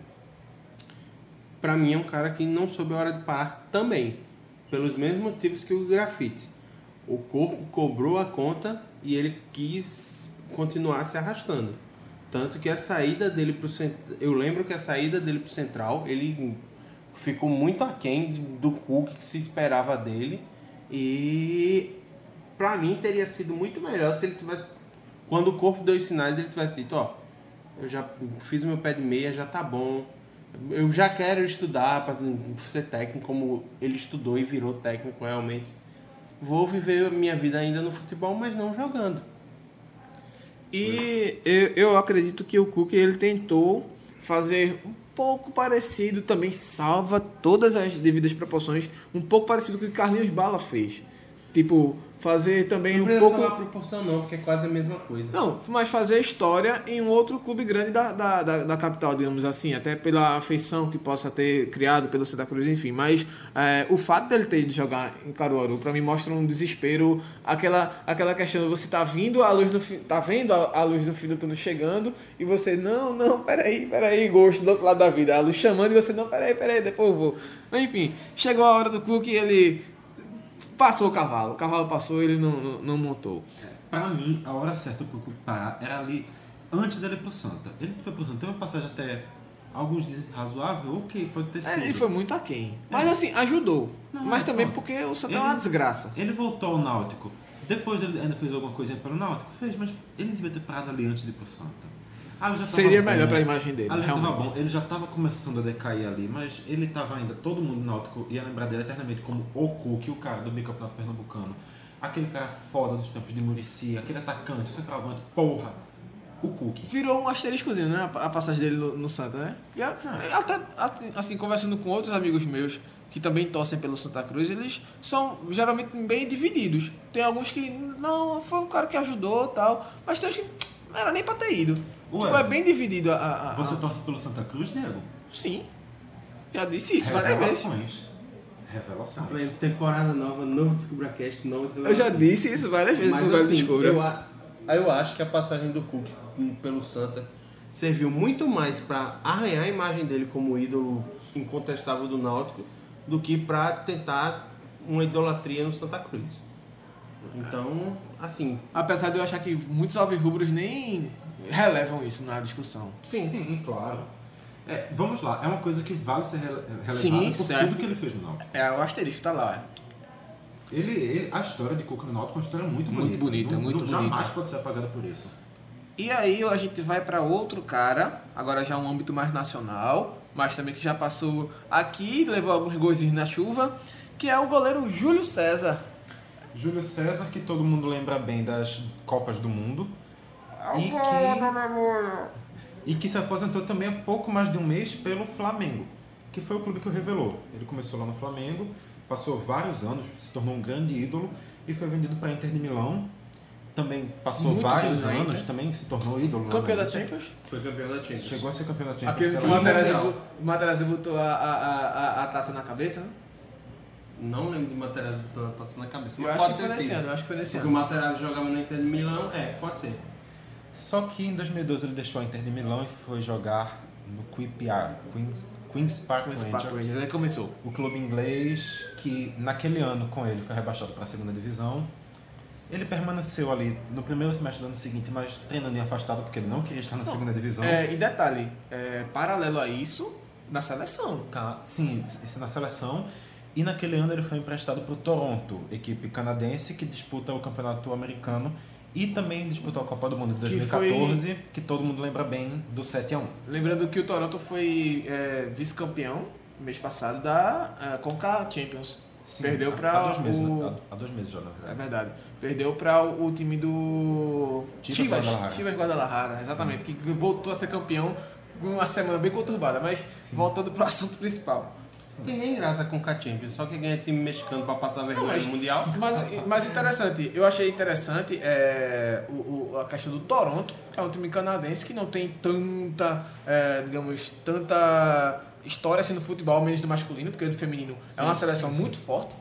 Pra mim é um cara que não soube a hora de parar também. Pelos mesmos motivos que o grafite. O corpo cobrou a conta e ele quis continuar se arrastando. Tanto que a saída dele pro central. Eu lembro que a saída dele pro central, ele ficou muito aquém do Cook que se esperava dele. E pra mim teria sido muito melhor se ele tivesse. Quando o corpo deu os sinais, ele tivesse dito, ó, eu já fiz meu pé de meia, já tá bom. Eu já quero estudar para ser técnico, como ele estudou e virou técnico realmente. Vou viver a minha vida ainda no futebol, mas não jogando. E eu, eu acredito que o Cook ele tentou fazer um pouco parecido, também salva todas as devidas proporções, um pouco parecido com o que o Carlinhos Bala fez. Tipo, fazer também Não um pouco. a proporção não, porque é quase a mesma coisa. Não, mas fazer história em um outro clube grande da, da, da, da capital, digamos assim, até pela afeição que possa ter criado pelo Santa Cruz, enfim. Mas é, o fato dele ter ido jogar em Caruaru, pra mim, mostra um desespero, aquela, aquela questão de você tá vindo a luz no fim, tá vendo a, a luz no fim do túnel chegando, e você, não, não, peraí, peraí, gosto do outro lado da vida. A luz chamando e você, não, peraí, peraí, depois eu vou. Enfim, chegou a hora do Cook e ele passou o cavalo. O cavalo passou e ele não, não, não montou. Pra mim, a hora certa pro Cook parar era ali antes dele ir pro Santa. Ele foi pro Santa, teve uma passagem até alguns dizem razoável, ok, pode ter sido. É, ele foi muito aquém. Mas assim, ajudou. Não, mas não, também pronto. porque o Santa é Ele- uma desgraça. Ele voltou ao Náutico. Depois ele ainda fez alguma coisa pelo Náutico? Fez, mas ele devia ter parado ali antes de ir pro Santa. Ah, Seria bom. melhor pra imagem dele, Ali já tava realmente. bom. Ele já estava começando a decair ali, mas ele estava ainda, todo mundo Náutico ia lembrar dele eternamente como o Cook, o cara do bicampeonato pernambucano. Aquele cara foda dos tempos de Murici, aquele atacante, o centroavante, porra. o Cook. Virou um asteriscozinho, né? A a passagem dele no, no Santa, né? E a- até, assim, conversando com outros amigos meus que também torcem pelo Santa Cruz, eles são geralmente bem divididos. Tem alguns que, não, foi um cara que ajudou tal, mas tem uns que não era nem pra ter ido. Ué. tipo, é bem dividido a. a- a- Você torce pelo Santa Cruz, Diego? Sim. Já disse isso várias vezes. Revelações. Revelações. Temporada nova, novo DescubraCast, novos Eu já disse isso várias vezes Mas no assim, Descubra. eu, a- eu acho que a passagem do Cook pelo Santa serviu muito mais para arranhar a imagem dele como ídolo incontestável do Náutico do que para tentar uma idolatria no Santa Cruz. Então, assim, Apesar de eu achar que muitos alvirrubros nem relevam isso na discussão. Sim, sim, claro. É, vamos lá, é uma coisa que vale ser rele- relevada Sim, por certo. tudo que ele fez no Náutico. É, o asterisco tá lá. Ele, ele, a história de Cook no Náutico é uma história muito, Muito bonita. bonita, Não- muito não- Jamais bonita. pode ser apagada por isso. E aí a gente vai para outro cara, agora já um âmbito mais nacional, mas também que já passou aqui, levou alguns golzinhos na chuva, que é o goleiro Júlio César. Júlio César, que todo mundo lembra bem das Copas do Mundo. E que, e que se aposentou também há pouco mais de um mês pelo Flamengo, que foi o clube que o revelou. Ele começou lá no Flamengo, passou vários anos, se tornou um grande ídolo e foi vendido para a Inter de Milão. Também passou Muitos vários anos na anos, também se tornou ídolo. Campeão da. Champions? foi campeão da Champions. Chegou a ser campeão da Champions. Aquele que o. Materazzi, Materazzi botou a, a, a, a- a taça na cabeça, né? Não lembro de Materazzi taça na cabeça, Eu mas acho pode que foi nesse ano, eu acho que foi nesse Porque o ano. Materazzi jogava no Inter de Milão, é, pode ser. Só que em 2012 ele deixou a Inter de Milão e foi jogar no QPR, Queens, Queen's Park esse Rangers. papo aí, aí começou. o clube inglês que naquele ano com ele foi rebaixado para a segunda divisão. Ele permaneceu ali no primeiro semestre do ano seguinte, mas treinando e afastado porque ele não queria estar na segunda divisão. É, e detalhe, é, paralelo a isso, na seleção. Tá, sim, isso na seleção. E naquele ano ele foi emprestado para o Toronto, equipe canadense que disputa o campeonato americano e também disputou a Copa do Mundo de Que 2014, que, todo mundo lembra bem do 7 a 1 Lembrando que o Toronto foi é, vice-campeão mês passado da é, Conca Champions. Sim, Perdeu para dois meses, o... né? há, dois meses já, na É verdade. verdade. Perdeu para o, o time do Chivas Chivas, Guadalajara. Chivas Guadalajara, exatamente, que voltou a ser campeão uma semana bem conturbada, mas voltando para o assunto principal. Tem nem graça com o Champions, só que ganha time mexicano pra passar vergonha mas- no Mundial. Mas, mas interessante, eu achei interessante é, o, o- a questão do Toronto, que é um time canadense que não tem tanta, é, digamos, tanta história assim no futebol, menos no masculino, porque do feminino é uma seleção muito forte,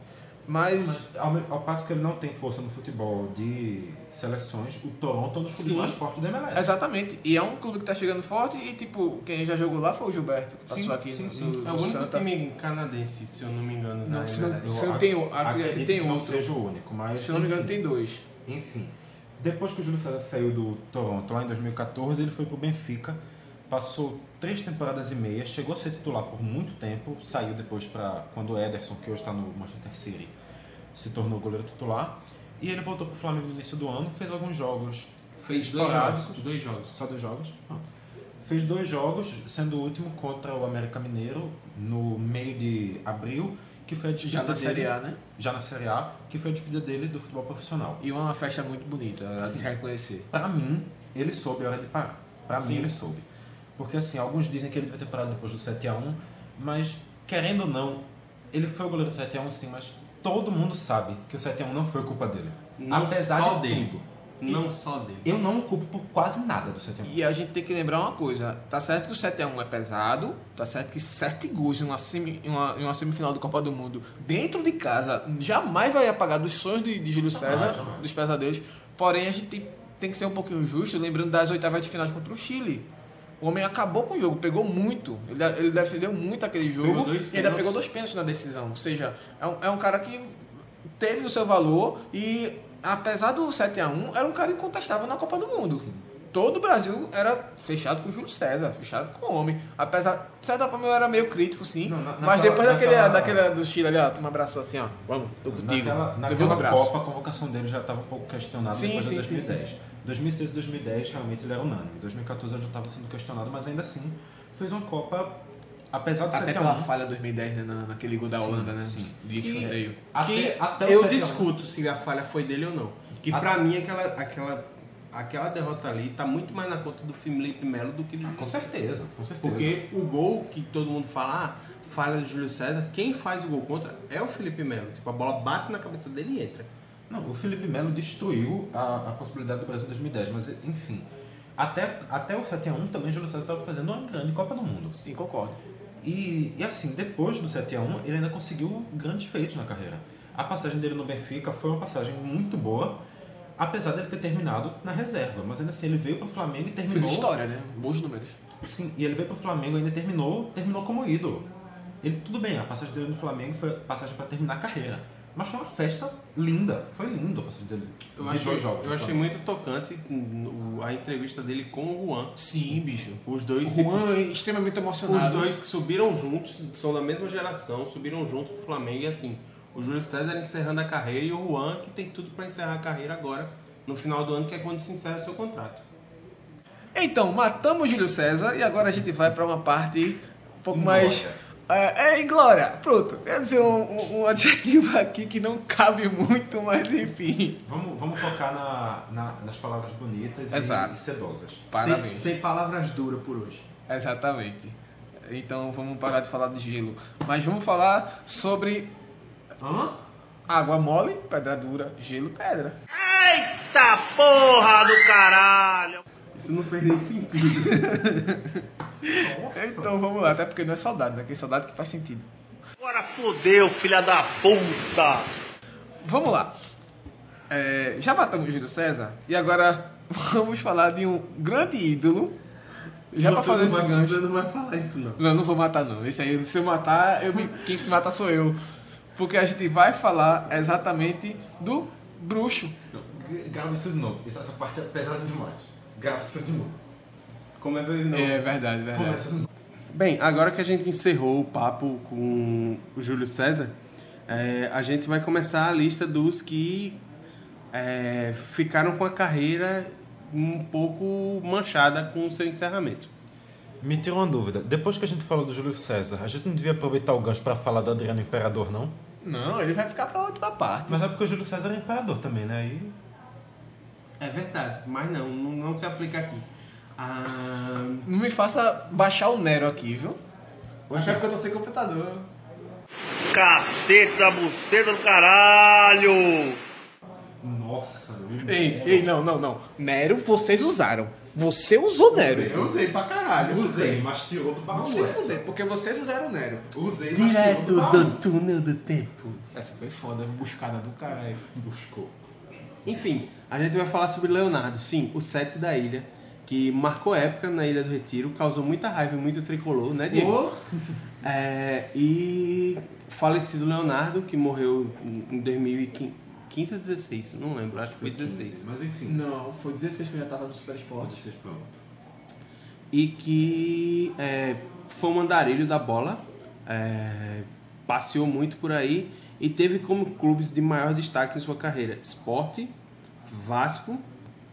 mas, Mas, ao, ao passo que ele não tem força no futebol de seleções, o Toronto é um dos clubes Sim. mais fortes da MLS. exatamente, e é um clube que tá chegando forte e tipo, quem já jogou lá foi o Gilberto, que passou Sim, aqui sim, no, sim. no É o único Santa. time canadense, se eu não me engano. Não, se não- se não tem acredito tem que não outro. seja o único, mas Se não me engano tem dois. Enfim, depois que o Júlio César saiu do Toronto lá em 2014, ele foi pro Benfica, passou três temporadas e meia, chegou a ser titular por muito tempo, saiu depois para quando o Ederson, que hoje está no Manchester City, se tornou goleiro titular, e ele voltou pro Flamengo no início do ano, fez alguns jogos, Fez dois jogos. Dois jogos. só dois jogos. Ah. Fez dois jogos, sendo o último contra o América Mineiro no meio de abril, que foi a despedida Já na dele, Série A, né? Já na Série A, que foi a despedida dele do futebol profissional. E uma festa muito bonita, a de se reconhecer. Pra mim, ele soube a hora de parar. Pra mim, ele soube. Porque assim, alguns dizem que ele devia ter parado depois do 7x1, mas querendo ou não, ele foi o goleiro do 7x1 sim, mas todo mundo sabe que o 7x1 não foi culpa dele. Não Apesar só de dele. tudo. Não só dele. Eu não o culpo por quase nada do 7x1. E a gente tem que lembrar uma coisa, tá certo que o 7x1 é pesado, tá certo que 7 gols em uma, semi, em uma, em uma semifinal do Copa do Mundo dentro de casa jamais vai apagar dos sonhos de, de Júlio César, jamais. dos pesadelos, porém a gente tem, tem que ser um pouquinho justo, lembrando das oitavas de final contra o Chile. O homem acabou com o jogo, pegou muito, ele, ele defendeu muito aquele jogo e ainda pênaltis. pegou dois pênaltis na decisão, ou seja, é um, é um cara que teve o seu valor e apesar do 7 a 1 era um cara incontestável na Copa do Mundo. Todo o Brasil era fechado com o Júlio César, fechado com o homem. Apesar, de certa forma eu era meio crítico, sim. Não, na- mas naquela- depois daquele, naquela- daquele do Chile ali, ó, tu me abraçou assim, ó. Vamos, tô contigo. Naquela, naquela. Copa, a convocação dele já estava um pouco questionada Sim, depois sim, de sim, 2010. 2006 e 2010, realmente ele era unânime. 2014 ele já estava sendo questionado, mas ainda assim fez uma Copa, apesar do Até 7 a aquela 1 falha 2010, né, na- naquele gol da Sim, Holanda, né? sim. De escanteio. que Até, até eu 7 a 1. discuto se a falha foi dele ou não. Que A- pra mim aquela, aquela aquela derrota ali tá muito mais na conta do Felipe Melo do que do Com certeza, com certeza. Porque o gol que todo mundo fala, ah, falha do Júlio César, quem faz o gol contra é o Felipe Melo. Tipo, a bola bate na cabeça dele e entra. Não, o Felipe Melo destruiu a, a possibilidade do Brasil em 2010, mas enfim. Até, até o 7x1 também o Júlio César estava fazendo uma grande Copa do Mundo. Sim, concordo. E, e assim, depois do 7x1, ele ainda conseguiu grandes feitos na carreira. A passagem dele no Benfica foi uma passagem muito boa, apesar dele ter terminado na reserva. Mas ainda assim, ele veio pro Flamengo e terminou. Fez história, né? Bons números. Sim, e ele veio pro Flamengo e ainda terminou, terminou como ídolo. Ele, tudo bem, a passagem dele no Flamengo foi passagem para terminar a carreira. Mas foi uma festa linda. Foi lindo a passagem dele. Eu achei, dois jogos. eu achei muito tocante a entrevista dele com o Juan. Sim, bicho. Os dois, O Juan é extremamente os emocionado. dois que subiram juntos, são da mesma geração, subiram juntos pro Flamengo e assim, o Júlio César encerrando a carreira e o Juan que tem tudo para encerrar a carreira agora, no final do ano, que é quando se encerra o seu contrato. Então, matamos Júlio César e agora a gente vai pra uma parte um pouco mais. É, é inglória. Pronto. Quer dizer um, um- adjetivo aqui que não cabe muito, mas enfim. Vamos, vamos focar na, na- nas palavras bonitas e- Exato. e sedosas. Sem, Parabéns. sem palavras duras por hoje. Exatamente. Então vamos parar de falar de gelo. Mas vamos falar sobre Hã? água mole, pedra dura, gelo, pedra. Eita porra do caralho! Isso não fez nem sentido. Então vamos lá, até porque não é saudade, né? Que é saudade que faz sentido. Agora fodeu, filha da puta! Vamos lá. É, já matamos o Júlio César e agora vamos falar de um grande ídolo. Já pra Você fazer não esse vai- gancho. Você não vai falar isso, não. Não, não vou matar não. Esse aí, se eu matar, eu me- quem se mata sou eu. Porque a gente vai falar exatamente do bruxo. Grava isso de novo. Isso- Essa parte é pesada demais. Grava isso de novo. Começa de novo. É verdade, verdade. Começa de novo. Bem, agora que a gente encerrou o papo com o Júlio César, é, a gente vai começar a lista dos que é, ficaram com a carreira um pouco manchada com o seu encerramento. Me tira uma dúvida. Depois que a gente falou do Júlio César, a gente não devia aproveitar o gancho pra falar do Adriano Imperador, não? Não, ele vai ficar pra outra parte. Mas é porque o Júlio César é imperador também, né? Aí... É verdade, mas não, não, não se aplica aqui. Ah, Não me faça baixar o Nero aqui, viu? Acho que é porque eu tô sem computador. Cacete da buceta do caralho! Nossa, meu Ei, ei, não, não, não. Nero vocês usaram. Você usou Nero. eu usei pra caralho. Usei, mas tirou do baú. Essa. fuder, porque vocês usaram Nero. Usei, Direto do baú. do túnel do tempo. Essa foi foda, buscada do caralho. Buscou. Enfim, a gente vai falar sobre Leonardo, sim, o set da ilha, que marcou época na Ilha do Retiro, causou muita raiva e muito tricolor, né, Diego? É, e falecido Leonardo, que morreu em 2015 ou 16, não lembro, acho que foi 16. Mas enfim. Não, foi 16 que eu já tava no Super Esporte. E que é, foi um andarilho da bola, é, passeou muito por aí e teve como clubes de maior destaque em sua carreira Sport, Vasco,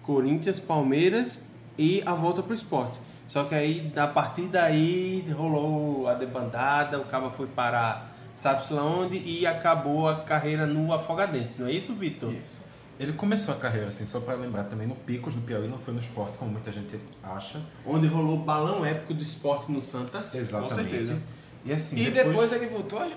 Corinthians, Palmeiras e a volta para o esporte. Só que aí, a partir daí, rolou a debandada, o Cabo foi parar sabe-se lá onde e acabou a carreira no Afogadense, não é isso, Vitor? Isso. Ele começou a carreira, assim, só pra lembrar também, no Picos, no Piauí, não foi no esporte, como muita gente acha. Onde rolou o balão épico do esporte no Santa. Exatamente. certeza. E assim, E depois ele voltou, a,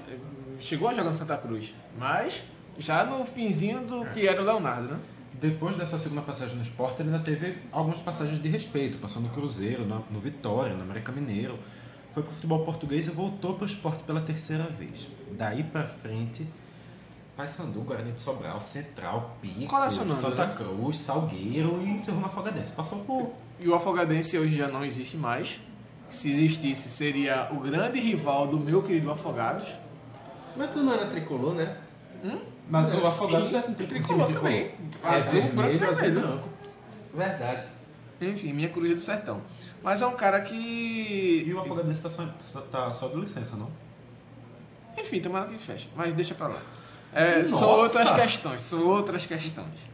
chegou a jogar no Santa Cruz. Mas já no finzinho do que era o Leonardo, né? Depois dessa segunda passagem no esporte, ele ainda teve algumas passagens de respeito. Passou no Cruzeiro, no, no Vitória, no América Mineiro. Foi pro futebol português e voltou pro esporte pela terceira vez. Daí pra frente, Paysandu, Guarani de Sobral, Central, Pico, Colecionando, Santa né? Cruz, Salgueiro e encerrou na Afogadense. Passou por... E o Afogadense hoje já não existe mais. Se existisse, seria o grande rival do meu querido Afogados. Mas tu não era tricolor, né? Mas o Sim, Afogados é um tricolor também. É Azul, branco e vermelho. Verdade. Enfim, minha coruja do sertão. Mas é um cara que. E o Afogadense tá só, tá só de licença, não? Enfim, tomara que feche. Mas deixa pra lá. É, são outras questões, são outras questões.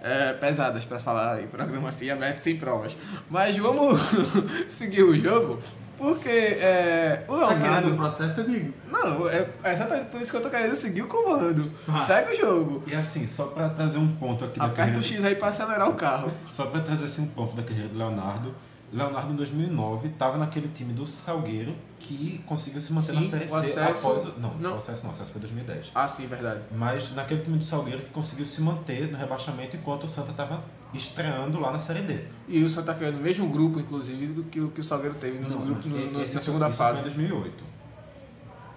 É, pesadas pra falar em programa assim, aberto sem provas. Mas vamos seguir o jogo. Porque é, o Tá Leonardo. o processo, amigo? Não, é é exatamente por isso que eu tô querendo seguir o comando. Segue o jogo. E assim, só pra trazer um ponto aqui da Aperta o carreira... X aí pra acelerar o carro. Só pra trazer assim, um ponto da carreira do Leonardo. Leonardo, em 2009, estava naquele time do Salgueiro que conseguiu se manter Sim, na Série o C acesso- após... o- Não, não. o acesso não, o acesso foi 2010. Ah, sim, verdade. Mas naquele time do Salgueiro que conseguiu se manter no rebaixamento enquanto o Santa estava estreando lá na Série D. E o Santa Cruz no mesmo grupo, inclusive, do que o que o Salgueiro teve no Não, grupo no- mas no- na segunda isso fase. foi em 2008.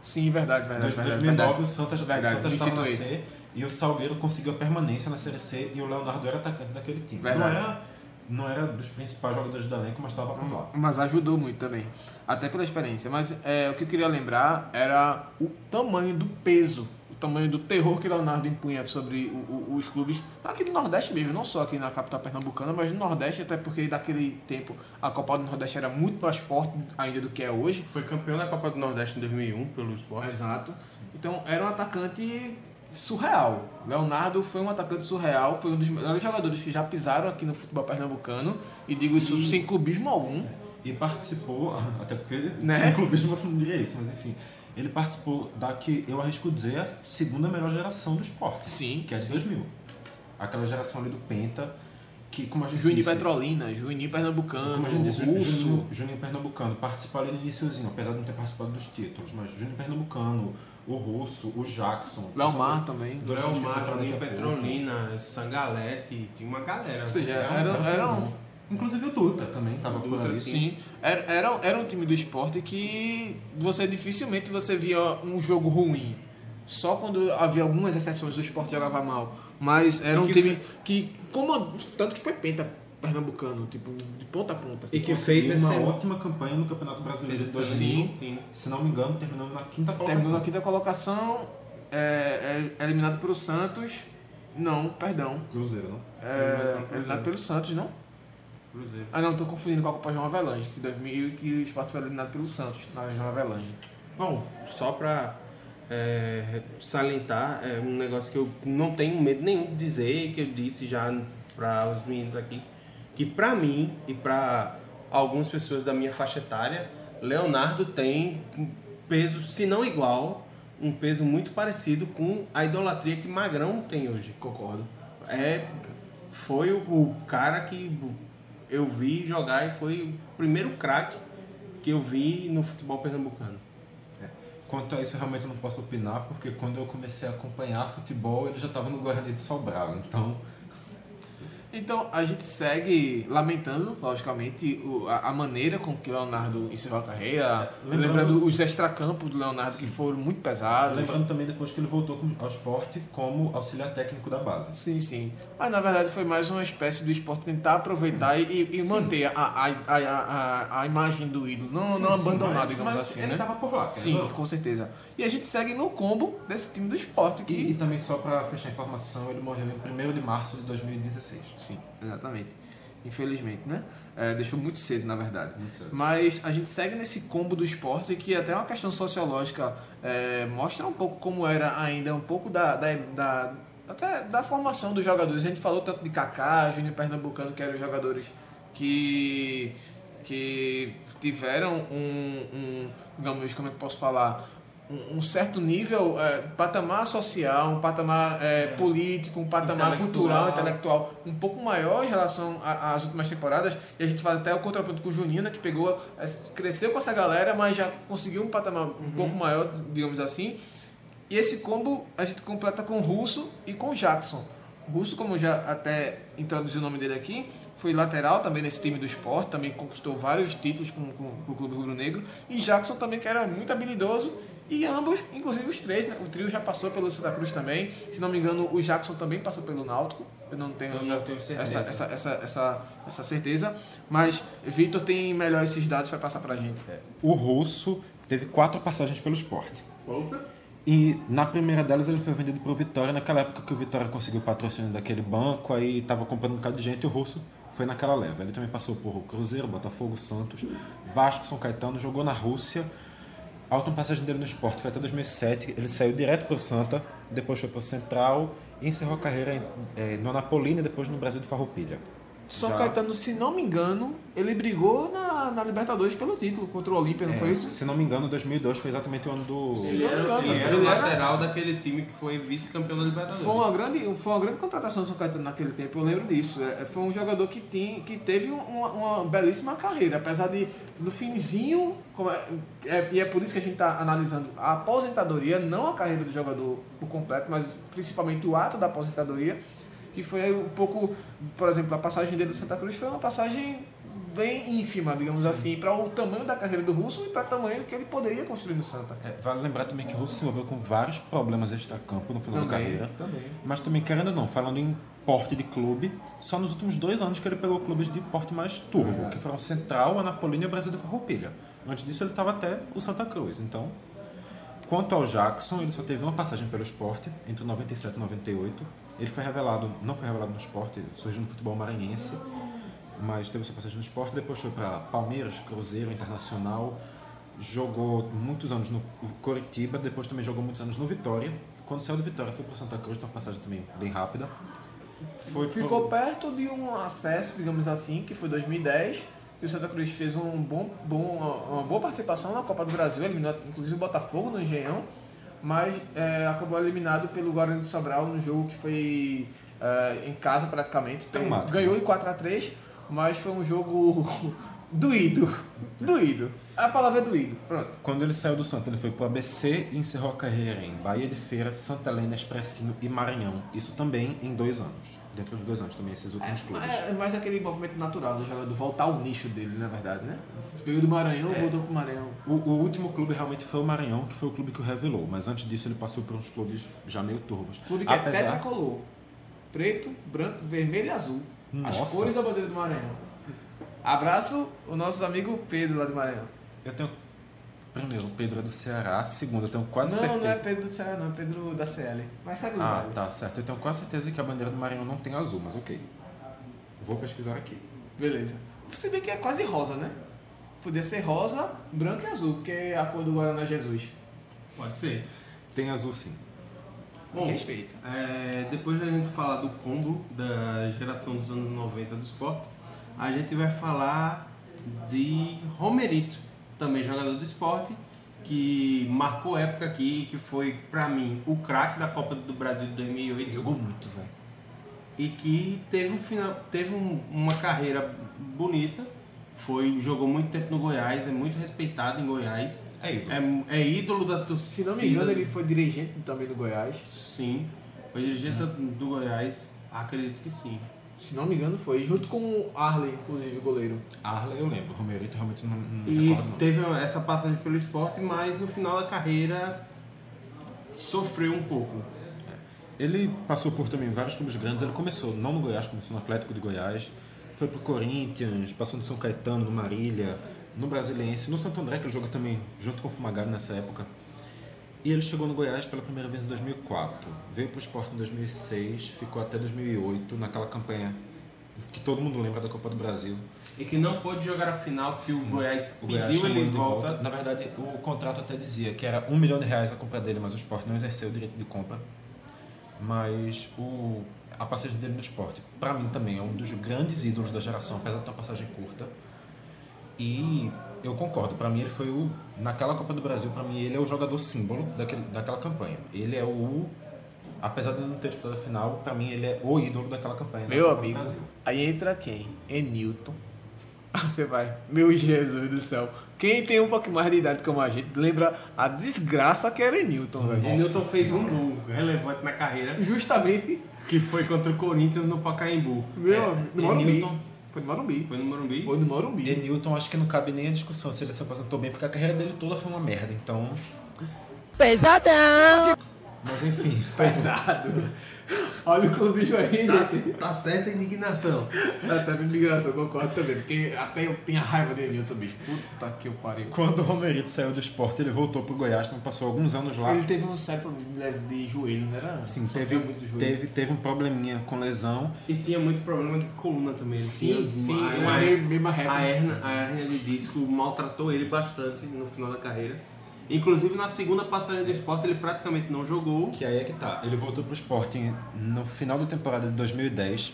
Sim, verdade, Em verdade. verdade, 2009 verdade. o Santa Verdade, o Santa estava na. C e o Salgueiro conseguiu a permanência na Série C e o Leonardo era atacante daquele time. Não Verdade. era, não era dos principais jogadores do elenco, mas estava por lá. Mas ajudou muito também. Até pela experiência. Mas é, o que eu queria lembrar era o tamanho do peso, tamanho do terror que Leonardo impunha sobre o- o- os clubes aqui do Nordeste mesmo, não só aqui na capital pernambucana, mas no Nordeste, até porque naquele tempo a Copa do Nordeste era muito mais forte ainda do que é hoje. Foi campeão da Copa do Nordeste em 2001 pelo esporte. Exato. Então era um atacante surreal. Leonardo foi um atacante surreal, foi um dos melhores jogadores que já pisaram aqui no futebol pernambucano e digo isso sem clubismo algum. E participou, até porque Né? no clubismo você não diria isso, mas enfim. Ele participou da que eu arrisco dizer a segunda melhor geração do esporte. Sim, Que é de sim. 2000. Aquela geração ali do Penta, que como a gente Juninho disse, Petrolina, Juninho Pernambucano, Como a gente disse, Russo. Juninho, Juninho Pernambucano participou ali no iníciozinho, apesar de não ter participado dos títulos, mas Juninho Pernambucano, o Russo, o Jackson. Leomar também. Dois Leomar, Juninho. Petrolina, Sangalete, tinha uma galera. Ou seja, um- era, é um era, time bom. Inclusive o Duta também estava por ali. sim. sim, era, era, era um time do esporte que você dificilmente você via um jogo ruim. Só quando havia algumas exceções o esporte jogava mal. Mas era E um que time que, como, tanto que foi penta pernambucano, tipo, de ponta a ponta. E que Conseguiu fez uma esse- ótima campanha no Campeonato Brasileiro de Fez 2000. sim, sim. Se não me engano, terminando na quinta colocação. Terminou na quinta colocação, é, é eliminado pelo Santos. Não, perdão. Cruzeiro, não? É, eliminado pelo Santos, não? Cruzeiro. Ah, não, tô confundindo com a Copa João Avelange, que 2000 que o Sport foi eliminado pelo Santos, na João Avelange. Bom, só pra é, salientar, é um negócio que eu não tenho medo nenhum de dizer, que eu disse já para os meninos aqui, que pra mim e pra algumas pessoas da minha faixa etária, Leonardo tem um peso, se não igual, um peso muito parecido com a idolatria que Magrão tem hoje. Concordo. É, foi o, o cara que eu vi jogar e foi o primeiro craque que eu vi no futebol pernambucano. Quanto a isso, eu realmente não posso opinar, porque quando eu comecei a acompanhar futebol, ele já estava no Guarani de Sobral. Então, Então a gente segue lamentando, logicamente, o- a, a maneira com que o Leonardo encerrou a carreira, Lembrando- lembrando, os extracampos do Leonardo que foram muito pesados. lembrando também depois que ele voltou ao esporte como auxiliar técnico da base. Sim, sim. Mas na verdade foi mais uma espécie do esporte tentar aproveitar e, e manter a, a, a, a, a imagem do ídolo, não, Sim, não sim, abandonar, mas- digamos mas assim, ele né? estava por lá. Sim, não. com certeza. E a gente segue no combo desse time do esporte que... E, e também só para fechar a informação, ele morreu em 1 de março de 2016. Sim, exatamente. Infelizmente, né? É, deixou muito cedo, na verdade. Cedo. Mas a gente segue nesse combo do esporte que até uma questão sociológica é, mostra um pouco como era ainda um pouco da, da, da- até da formação dos jogadores. A gente falou tanto de Kaká, Júnior Pernambucano, que eram jogadores que que tiveram um, um digamos, como é que eu posso falar, um, um certo nível, é, patamar social, um patamar é, político, um patamar Intelectual. cultural, intelectual um pouco maior em relação às últimas temporadas. E a gente faz até o contraponto com o Juninho, né, que pegou, é, cresceu com essa galera, mas já conseguiu um patamar um pouco maior, digamos assim. E esse combo a gente completa com o Russo e com o Jackson. O Russo, como já até introduzi o nome dele aqui, foi lateral também nesse time do esporte, também conquistou vários títulos com, com, com o Clube Rubro Negro. E Jackson também, que era muito habilidoso. E ambos, inclusive os três, né? o trio já passou pelo Santa Cruz também. Se não me engano, o Jackson também passou pelo Náutico. Eu não tenho, Eu não tenho essa, certeza. essa, essa, essa, essa certeza. Mas Vitor tem melhor esses dados para passar pra gente. O russo teve quatro passagens pelo esporte. E na primeira delas ele foi vendido para o Vitória, naquela época que o Vitória conseguiu o patrocínio daquele banco, aí estava comprando um bocado de gente e o russo foi naquela leva. Ele também passou por Cruzeiro, Botafogo, Santos, Vasco, São Caetano, jogou na Rússia. A última passagem dele no esporte foi até 2007, ele saiu direto para o Santa, depois foi para o Central e encerrou a carreira em- eh, no Anapolina e depois no Brasil de Farroupilha. São Já- Caetano, se não me engano, ele brigou na, na Libertadores pelo título contra o Olímpia, não É, foi isso? Se não me engano, 2002 foi exatamente o ano do. Ele era, ele era Ele o era- lateral daquele time que foi vice-campeão da Libertadores. Foi uma, grande, foi uma grande contratação do São Caetano naquele tempo, eu lembro disso. É, foi um jogador que, tinha, que teve um, uma, uma belíssima carreira, apesar de no finzinho, como é- é- e é por isso que a gente está analisando a aposentadoria, não a carreira do jogador por completo, mas principalmente o ato da aposentadoria, que foi um pouco, por exemplo, a passagem dele do Santa Cruz foi uma passagem bem ínfima, digamos assim, para o tamanho da carreira do Russo e para o tamanho que ele poderia construir no Santa. É, vale lembrar também que o Russo se envolveu com vários problemas extra-campo no final da Também, carreira. também. Mas também, querendo ou não, falando em porte de clube, só nos últimos dois anos que ele pegou clubes de porte mais turbo, que foram Central, Anapolina e o Brasil de Farroupilha. Antes disso, ele estava até o Santa Cruz. Então, quanto ao Jackson, ele só teve uma passagem pelo esporte, entre 97 e 98. Ele foi revelado, não foi revelado no esporte, surgiu no futebol maranhense, mas teve sua passagem no esporte, depois foi para Palmeiras, Cruzeiro, Internacional, jogou muitos anos no Coritiba, depois também jogou muitos anos no Vitória. Quando saiu do Vitória foi para Santa Cruz, uma passagem também bem rápida. Foi Ficou perto de um acesso, digamos assim, que foi 2010. E o Santa Cruz fez um bom, bom, uma boa participação na Copa do Brasil, eliminou inclusive o Botafogo no Engenhão, mas é, acabou eliminado pelo Guarani de Sobral no jogo que foi é, em casa praticamente. Traumático, Ganhou né? em 4x3, mas foi um jogo doído. Doído. A palavra é doído. Pronto. Quando ele saiu do Santa, ele foi para o ABC e encerrou a carreira em Bahia de Feira, Santa Helena, Expressinho e Maranhão. Isso também em dois anos. Dentro de dois anos também, esses últimos clubes. É mais aquele movimento natural do jogador voltar ao nicho dele, na verdade, né? Veio do Maranhão, voltou pro Maranhão. O, o último clube realmente foi o Maranhão, que foi o clube que o revelou. Mas antes disso ele passou por uns clubes já meio turvos. Clube que é tetracolor. Preto, branco, vermelho e azul. As Nossa. cores da bandeira do Maranhão. Abraço o nosso amigo Pedro lá do Maranhão. Eu tenho... Primeiro, o Pedro é do Ceará. Segundo, eu tenho quase não, certeza... não é Pedro do Ceará, não, é Pedro da CL. Mas segue o Ah, baile. tá, certo. Eu tenho quase certeza que a bandeira do Maranhão não tem azul, mas ok. Vou pesquisar aqui. Beleza. Você vê que é quase rosa, né? Podia ser rosa, branco e azul, porque é a cor do Guaraná Jesus. Pode ser. Tem azul sim. Bom, Respeito. é, depois da gente falar do combo da geração dos anos 90 do esporte, a gente vai falar de Romerito, também jogador do esporte, que marcou época aqui, que foi, pra mim, o craque da Copa do Brasil de 2008. Jogou muito, velho. E que teve, um final, teve um- uma carreira bonita, foi, jogou muito tempo no Goiás, é muito respeitado em Goiás. É ídolo. É, é ídolo da torcida. Se não me engano, ele foi dirigente também do Goiás. Sim, foi dirigente do Goiás, acredito que sim. Se não me engano, foi. Junto com o Arley, inclusive, o goleiro. Arley eu lembro, Romerito realmente não, não E recordo não. teve essa passagem pelo esporte, mas no final da carreira sofreu um pouco. Ele passou por também vários clubes grandes. Ele começou não no Goiás, começou no Atlético de Goiás. Foi pro Corinthians, passou no São Caetano, no Marília, no Brasiliense, no Santo André, que ele jogou também junto com o Fumagalli nessa época. E ele chegou no Goiás pela primeira vez em 2004. Veio pro esporte em 2006, ficou até 2008 naquela campanha que todo mundo lembra da Copa do Brasil. E que não pôde jogar a final porque o Goiás O pediu Goiás ele de volta. Na verdade, o contrato até dizia que era um milhão de reais a compra dele, mas o esporte não exerceu o direito de compra. Mas o, a passagem dele no esporte, para mim também, é um dos grandes ídolos da geração, apesar de ter uma passagem curta. E eu concordo, para mim ele foi o. Naquela Copa do Brasil, para mim ele é o jogador símbolo daquele, daquela campanha. Ele é o. Apesar de não ter disputado a final, para mim ele é o ídolo daquela campanha. da Meu do amigo. Aí entra quem? Enilton. Ah, Você vai. Meu Jesus do céu. Quem tem um pouco mais de idade como a gente lembra a desgraça que era Enilton, velho. Newton fez um gol relevante na carreira, Justamente, que foi contra o Corinthians no Pacaembu. meu, no Morumbi. Enilton. Foi no Morumbi. Foi no Morumbi? Foi no Morumbi. E Newton, acho que não cabe nem a discussão se ele se aposentou bem, porque a carreira dele toda foi uma merda, então. Pesadão! Mas enfim. Pesado. Olha o clube bicho aí, Tá, gente. tá certa a indignação. Tá de graça, eu concordo também. Porque até eu tenho raiva de Enilton, bicho. Puta que eu pariu. Quando o Romerito saiu do esporte, ele voltou pro Goiás, então passou alguns anos lá. Ele teve um sério problema de joelho, não era? Sim, teve, muito do joelho. teve, teve um probleminha com lesão. E tinha muito problema de coluna também. Ele Sim, tinha sim, uma- sim, uma- meio- meio marreco. a, hernia, a hernia de disco maltratou ele bastante no final da carreira. Inclusive na segunda passagem do esporte ele praticamente não jogou. Que aí é que tá. Ele voltou pro esporte no final da temporada de 2010.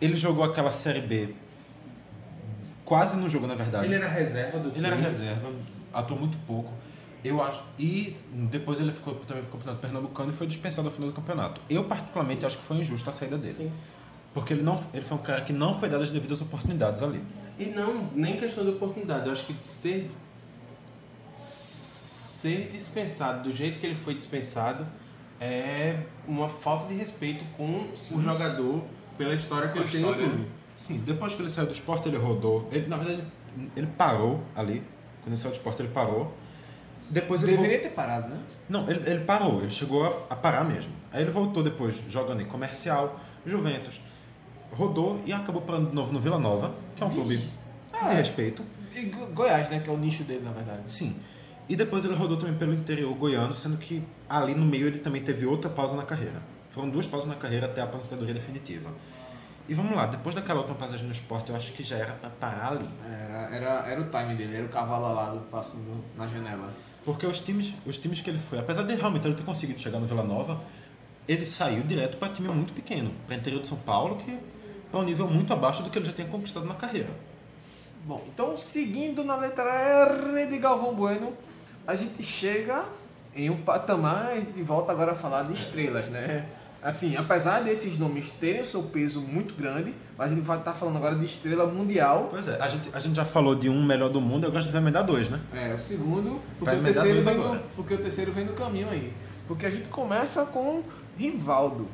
Ele jogou aquela Série B. Quase não jogou, na verdade. Ele era reserva do Ele time. era reserva, atuou muito pouco. Eu acho. E depois ele ficou também pro Campeonato Pernambucano e foi dispensado ao final do campeonato. Eu, particularmente, acho que foi injusta a saída dele. Porque ele, não, ele foi um cara que não foi dado as devidas oportunidades ali. E não, nem questão de oportunidade. Eu acho que ser, ser dispensado do jeito que ele foi dispensado é uma falta de respeito com o jogador pela história que a ele tem no história, clube. Sim, depois que ele saiu do esporte, ele rodou. Ele, na verdade, ele, parou ali. Quando ele saiu do esporte, ele parou. Depois ele Deveria vol- ter parado, né? Não, ele, ele parou, ele chegou a, a parar mesmo. Aí ele voltou depois jogando em comercial, Juventus, rodou e acabou parando de novo no Vila Nova, que é um clube de respeito. E Go- Goiás, né? Que é o nicho dele, na verdade. Sim. E depois ele rodou também pelo interior goiano, sendo que ali no meio ele também teve outra pausa na carreira. Foram duas pausas na carreira até a aposentadoria definitiva. E vamos lá, depois daquela última passagem no esporte, eu acho que já era pra parar ali. Era, era, era o time dele, era o cavalo alado passando na janela. Porque os times, os times que ele foi, apesar de realmente ele ter conseguido chegar no Vila Nova, ele saiu direto para time muito pequeno, para interior de São Paulo, que é um nível muito abaixo do que ele já tinha conquistado na carreira. Bom, então seguindo na letra R de Galvão Bueno, a gente chega em um patamar de volta agora a falar de estrelas, né? Assim, apesar desses nomes terem o seu peso muito grande, mas a gente vai estar falando agora de estrela mundial. Pois é, a gente, a gente já falou de um melhor do mundo, eu gosto de emendar dois, né? É, o segundo, porque Vai o, terceiro dois vem no, agora. porque o terceiro vem no caminho aí. Porque a gente começa com Rivaldo,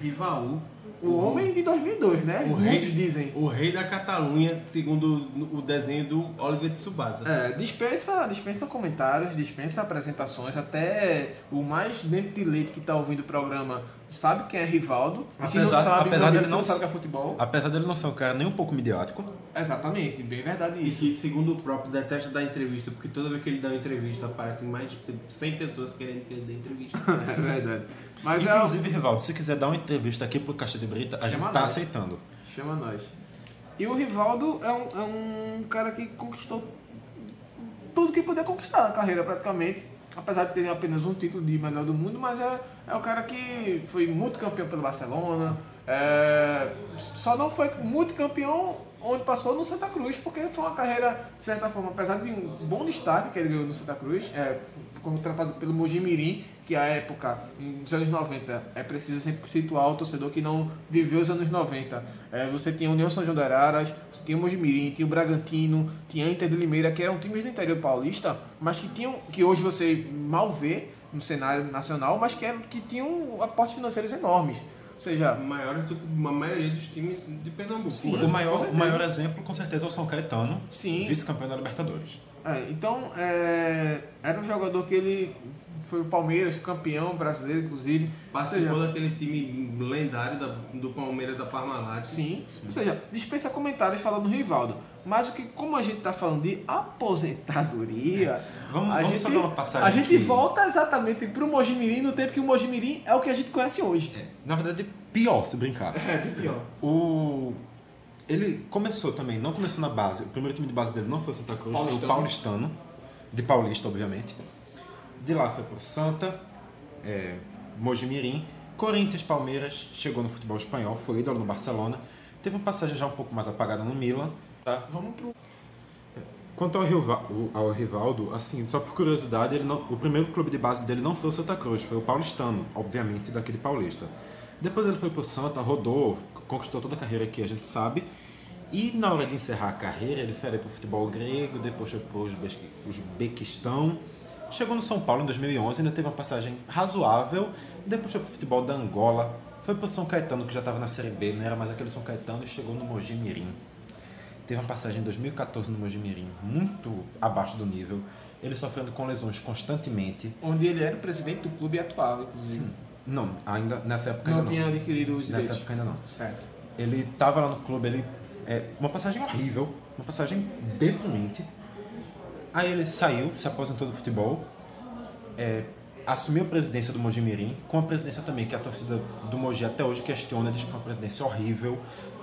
Rivaú, o homem de 2002, né? o Muitos rei, dizem. o rei da Catalunha, segundo o desenho do Oliver Tsubasa. É, dispensa, dispensa comentários, dispensa apresentações, até o mais dentro de leite que tá ouvindo o programa sabe quem é Rivaldo. E se não Apesar- sabe, apesar dele não sabe que é futebol. Apesar dele não ser um cara nem um pouco midiático, Exatamente, bem verdade E isso. que, segundo o próprio, detesta dar entrevista, porque toda vez que ele dá uma entrevista aparecem mais de 100 pessoas querendo que ele dê entrevista. É verdade. Mas é, inclusive, Rivaldo, se quiser dar uma entrevista aqui pro Caixa de Brita, a gente Chama tá nós. aceitando. chama nós. E o Rivaldo é um, é um cara que conquistou tudo que podia conquistar na carreira praticamente. Apesar de ter apenas um título de melhor do mundo, mas é, é o cara que foi multicampeão pelo Barcelona. é, só não foi multicampeão onde passou no Santa Cruz, porque foi uma carreira, de certa forma, apesar de um bom destaque que ele ganhou no Santa Cruz, é, foi contratado pelo Mojimirim, que à época, nos anos 90, é preciso sempre situar o torcedor que não viveu os anos 90. É, você tinha o União São João de Araras, você tinha o Mojimirim, tinha o Bragantino, tinha a Inter de Limeira, que eram times do interior paulista, mas que tinham, que hoje você mal vê no cenário nacional, mas que, eram, que tinham aportes financeiros enormes. Ou seja, Maiores do que a maioria dos times de Pernambuco. Sim. né? O maior, o maior exemplo, com certeza, é o São Caetano, Sim. vice-campeão da Libertadores. É, então, é, era um jogador que ele foi o Palmeiras, campeão brasileiro, inclusive. Participou Ou seja, daquele time lendário da- do Palmeiras da Parmalat. Sim. Ou seja, dispensa comentários falando do Rivaldo. Mas o que, como a gente está falando de aposentadoria, Vamos- a, vamos gente, só dar uma passagem a gente aqui. volta exatamente para o Mojimirim no tempo que o Mojimirim é o que a gente conhece hoje. Na verdade, pior se brincar. É, pior. O... Ele começou também, não começou na base. O primeiro time de base dele não foi o Santa Cruz, foi o. Paulistano. De Paulista, obviamente. De lá foi pro Santa, é, Mojimirim, Corinthians, Palmeiras, chegou no futebol espanhol, foi ídolo no Barcelona. Teve uma passagem já um pouco mais apagada no Milan. Tá? Vamos pro. Quanto ao, Riva- o- ao Rivaldo, assim, só por curiosidade, ele não- o primeiro clube de base dele não foi o Santa Cruz, foi o Paulistano, obviamente, daquele paulista. Depois ele foi pro Santa, rodou, conquistou toda a carreira que a gente sabe. E na hora de encerrar a carreira, ele foi ali pro futebol grego, depois foi pro Uzbe- Uzbequistão. Chegou no São Paulo em 2011, ainda teve uma passagem razoável. Depois foi pro futebol da Angola. Foi pro São Caetano, que já estava na Série B, não era mais aquele São Caetano, e chegou no Mogi Mirim. Teve uma passagem em 2014 no Mojimirim, muito abaixo do nível. Ele sofrendo com lesões constantemente. Onde ele era o presidente do clube atual, inclusive. Não, ainda nessa época Não ainda tinha não. adquirido os Nessa direitos. época ainda não. Certo. Ele tava lá no clube, ele é uma passagem horrível, uma passagem deprimente. Aí ele saiu, se aposentou do futebol, é, assumiu a presidência do Mojimirim, com a presidência também que a torcida do Mogi até hoje questiona, diz que é uma presidência horrível,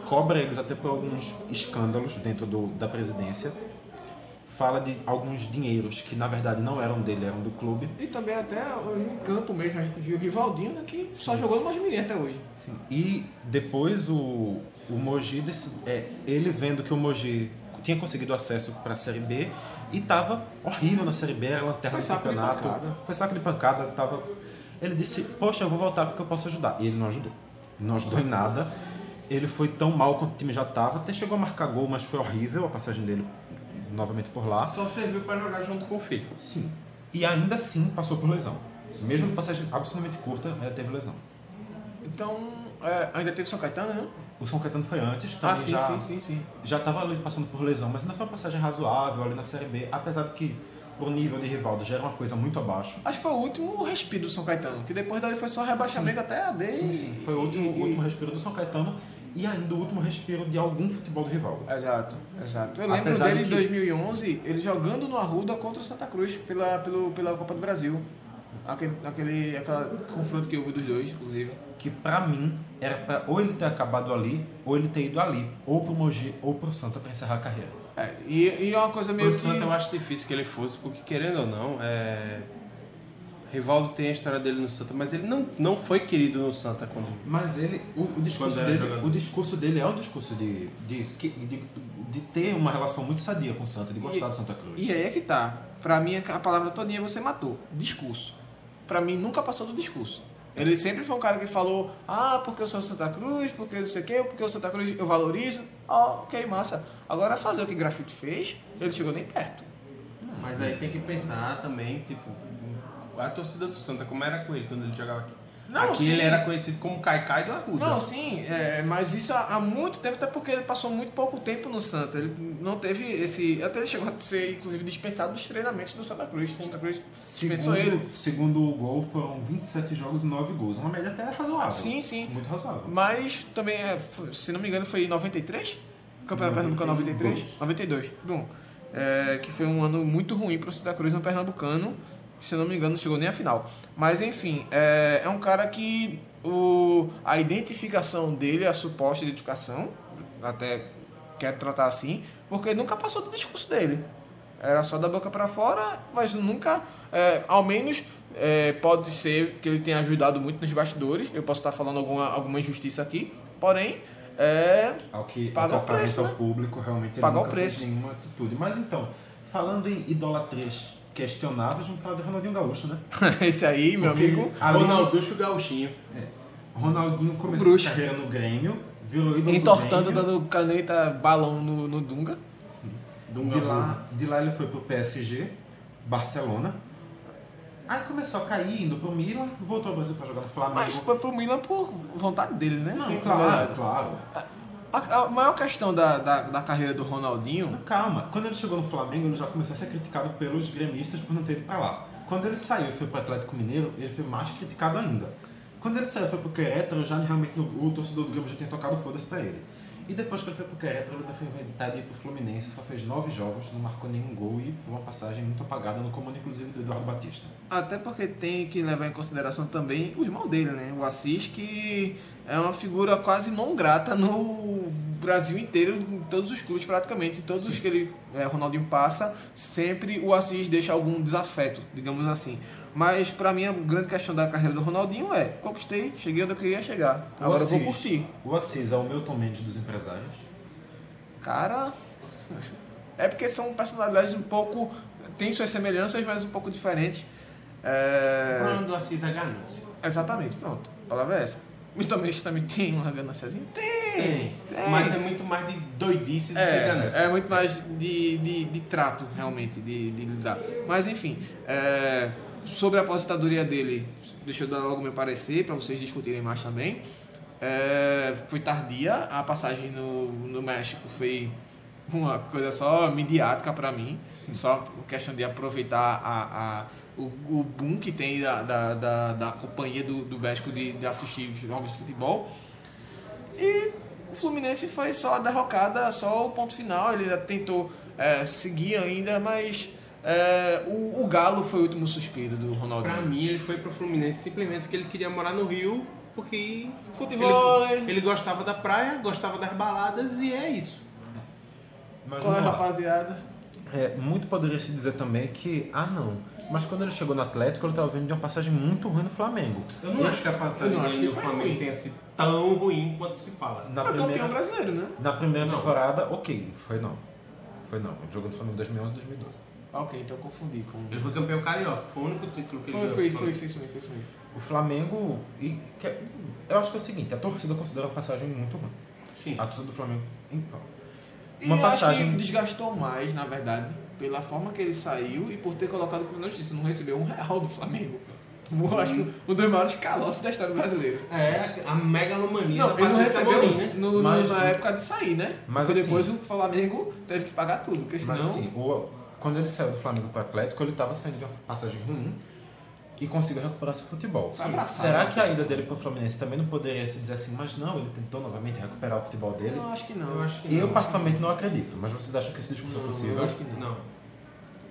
cobra eles até por alguns escândalos dentro do, da presidência. fala de alguns dinheiros que na verdade não eram dele, eram do clube. E também até em campo mesmo, a gente viu o Rivaldinho, né, que só jogou no Mojimirim até hoje. E depois o, o Mogi, dec- é, ele vendo que o Mogi tinha conseguido acesso para a Série B e estava horrível na Série B, era a lanterna Foi do campeonato. Foi saco de pancada, tava... Ele disse, poxa, eu vou voltar porque eu posso ajudar. E ele não ajudou. Não ajudou em nada. Ele foi tão mal quanto o time já estava. Até chegou a marcar gol, mas foi horrível a passagem dele novamente por lá. Só serviu pra jogar junto com o filho. Sim. E ainda assim passou por lesão. Mesmo com passagem absolutamente curta, ainda teve lesão. Então, é, ainda teve São Caetano, né? O São Caetano foi antes, Ah, sim, já, sim, sim, sim. já estava passando por lesão, mas ainda foi uma passagem razoável ali na Série B, apesar de que o nível de Rivaldo já era uma coisa muito abaixo. Acho que foi o último respiro do São Caetano, que depois dali foi só rebaixamento até a D. Sim, sim. Foi o último, o último respiro do São Caetano e ainda o último respiro de algum futebol do Rivaldo. Exato, exato. Eu lembro Apesar dele de em que- 2011, ele jogando no Arruda contra o Santa Cruz pela, pelo, pela Copa do Brasil. Aquele, aquele aquela confronto que houve dos dois, inclusive. Que pra mim era pra ou ele ter acabado ali, ou ele ter ido ali, ou pro Mogi, ou pro Santa pra encerrar a carreira. É, e, e é uma coisa meio Pro que... Santa eu acho difícil que ele fosse, porque querendo ou não, é... Rivaldo tem a história dele no Santa, mas ele não, não foi querido no Santa quando. Mas ele, o, o discurso dele, jogador. o discurso dele é um discurso de, de, de, de, de ter uma relação muito sadia com o Santa, de gostar do Santa Cruz. E aí é que tá. Pra mim, a palavra todinha você matou. Discurso. Pra mim, nunca passou do discurso. Ele sempre foi um cara que falou, ah, porque eu sou Santa Cruz, porque não sei o quê, porque o Santa Cruz eu valorizo. Ó, ok, massa. Agora fazer o que Grafite fez, ele chegou nem perto. Mas aí tem que pensar também, tipo, a torcida do Santa, como era com ele quando ele jogava aqui. Não, aqui sim. ele era conhecido como Caicai do Arruda. Não, sim, é, mas isso há, há muito tempo, até porque ele passou muito pouco tempo no Santa. Ele não teve esse. Até ele chegou a ser, inclusive, dispensado dos treinamentos do Santa Cruz. O Santa Cruz dispensou Segundo, ele. segundo o gol, foram 27 jogos e 9 gols. Uma média até razoável. Sim, sim. Muito razoável. Mas também, é, se não me engano, foi em 93? Campeonato Pernambucano 93? 92. Bom, é, que foi um ano muito ruim para o Santa Cruz no Pernambucano. Se não me engano, não chegou nem a final. Mas enfim, é, é um cara que o, a identificação dele, a suposta identificação, até quero tratar assim, porque nunca passou do discurso dele. Era só da boca para fora, mas nunca, é, ao menos, é, pode ser que ele tenha ajudado muito nos bastidores. Eu posso estar falando alguma, alguma injustiça aqui, porém, é, Ao que, Pagar o preço, né? ao público, realmente Pagar o preço. nenhuma atitude. Mas então, falando em idolatrias questionáveis, vamos falar de Ronaldinho Gaúcho, né? esse aí, meu Porque amigo, ali- Ronalducho Gauchinho. Ronaldinho começou Bruxo. sua carreira no Grêmio, virou ídolo entortando, do dando caneta, balão no, no Dunga. De lá, de lá ele foi pro PSG, Barcelona. Aí começou a cair, indo pro Milan, voltou ao Brasil pra jogar no Flamengo. Mas foi pro Milan por vontade dele, né? Não, claro, verdade. claro. A, a maior questão da, da, da carreira do Ronaldinho Calma, quando ele chegou no Flamengo, ele já começou a ser criticado pelos gremistas por não ter ido pra lá. Quando ele saiu e foi pro Atlético Mineiro, ele foi mais criticado ainda. Quando ele saiu foi pro Querétaro, já realmente o torcedor do Grêmio já tinha tocado foda-se pra ele. E depois que ele foi pro Querétaro, ele foi inventado ir pro Fluminense, só fez nove jogos, não marcou nenhum gol e foi uma passagem muito apagada no comando, inclusive, do Eduardo Batista. Até porque tem que levar em consideração também o irmão dele, né? O Assis, que é uma figura quase não grata no Brasil inteiro, em todos os clubes praticamente. Em todos os que ele, é, Ronaldinho passa, sempre o Assis deixa algum desafeto, digamos assim. Mas pra mim a grande questão da carreira do Ronaldinho é: conquistei, cheguei onde eu queria chegar. O Agora eu vou Assis- curtir. O Assis é o Milton Mendes dos empresários. Cara. É porque são personalidades um pouco. Tem suas semelhanças, mas um pouco diferentes. É... O problema do Assis é ganância. Exatamente, pronto. A palavra é essa. Mas também também tem uma gananciazinha? Tem! tem. Mas é muito mais de doidice do que ganância. É, é muito mais de, de, de trato, realmente, de, de lidar. Mas, enfim, é, sobre a aposentadoria dele, deixa eu dar logo meu parecer para vocês discutirem mais também. É, foi tardia, a passagem no, no México foi uma coisa só midiática para mim, só questão de aproveitar a, a, o, o boom que tem da, da, da, da companhia do, do México de, de assistir jogos de futebol. E o Fluminense foi só a derrocada, só o ponto final. Ele tentou é, seguir ainda, mas é, o, o Galo foi o último suspiro do Ronaldinho. Pra mim, ele foi pro Fluminense simplesmente porque ele queria morar no Rio, porque Futebol. ele, ele gostava da praia, gostava das baladas e é isso. Mas Qual é, rapaziada? É, muito poderia se dizer também que, ah não, mas quando ele chegou no Atlético, ele estava vindo de uma passagem muito ruim no Flamengo. Eu não acho que a passagem dele no Flamengo ruim. tenha sido tão ruim quanto se fala. Na Foi primeira, campeão brasileiro, né? na primeira Não. temporada, ok, foi não. Foi não, ele jogou no Flamengo 2011 e 2012. Ah, ok, então eu confundi com. Ele foi campeão carioca, foi o único título que Foi, ele foi, ganhou. foi, foi isso mesmo, foi isso mesmo. O Flamengo, e, que- eu acho que é o seguinte, a torcida considera a passagem muito ruim. Sim. A torcida do Flamengo, então, E uma eu acho passagem... que desgastou mais, na verdade, pela forma que ele saiu e por ter colocado o na justiça. Não recebeu um real do Flamengo. Eu acho que um dos maiores calotes da história brasileira. É, a megalomania Não, da ele não recebeu né? no- Mas- na época de sair, né? Mas porque assim- depois o Flamengo teve que pagar tudo, porque senão... Mas assim, o- quando ele saiu do Flamengo para o Atlético, ele estava saindo de uma passagem ruim e conseguiu recuperar seu futebol. Será né? que a ida dele para o Fluminense também não poderia se dizer assim, mas não, ele tentou novamente recuperar o futebol dele? eu acho que não. Eu acho que Eu não. particularmente não acredito, mas vocês acham que esse discurso é Não, possível? eu acho que não. Não,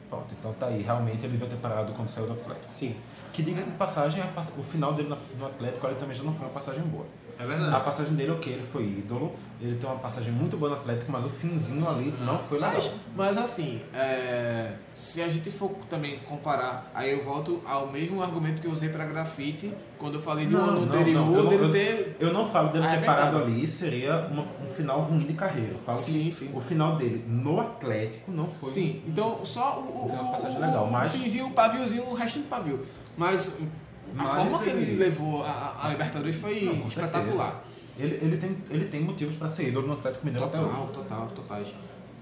Pronto, então tá aí, realmente ele devia ter parado quando saiu do Atlético. sim, Que diga-se de passagem, o final dele no Atlético ele também já não foi uma passagem boa. É A verdade. passagem dele, ok, ele foi ídolo, ele tem uma passagem muito boa no Atlético, mas o finzinho ali não foi legal. Mas, mas assim, é, se a gente for também comparar, aí eu volto ao mesmo argumento que eu usei para grafite quando eu falei do ano anterior eu não- dele eu- ter. Eu não falo dele ter parado ali, seria uma- um final ruim de carreira. Eu falo Sim, que sim. o final dele no Atlético não foi. Sim, então só o, o, Foi uma passagem o- legal, o mas- finzinho, o paviozinho, o resto do pavio. Mas a forma que ele ele- levou a, a Libertadores foi Não, espetacular. Ele, ele, tem, ele tem motivos para ser ídolo no Atlético Mineiro até Total, hoje. total, totais.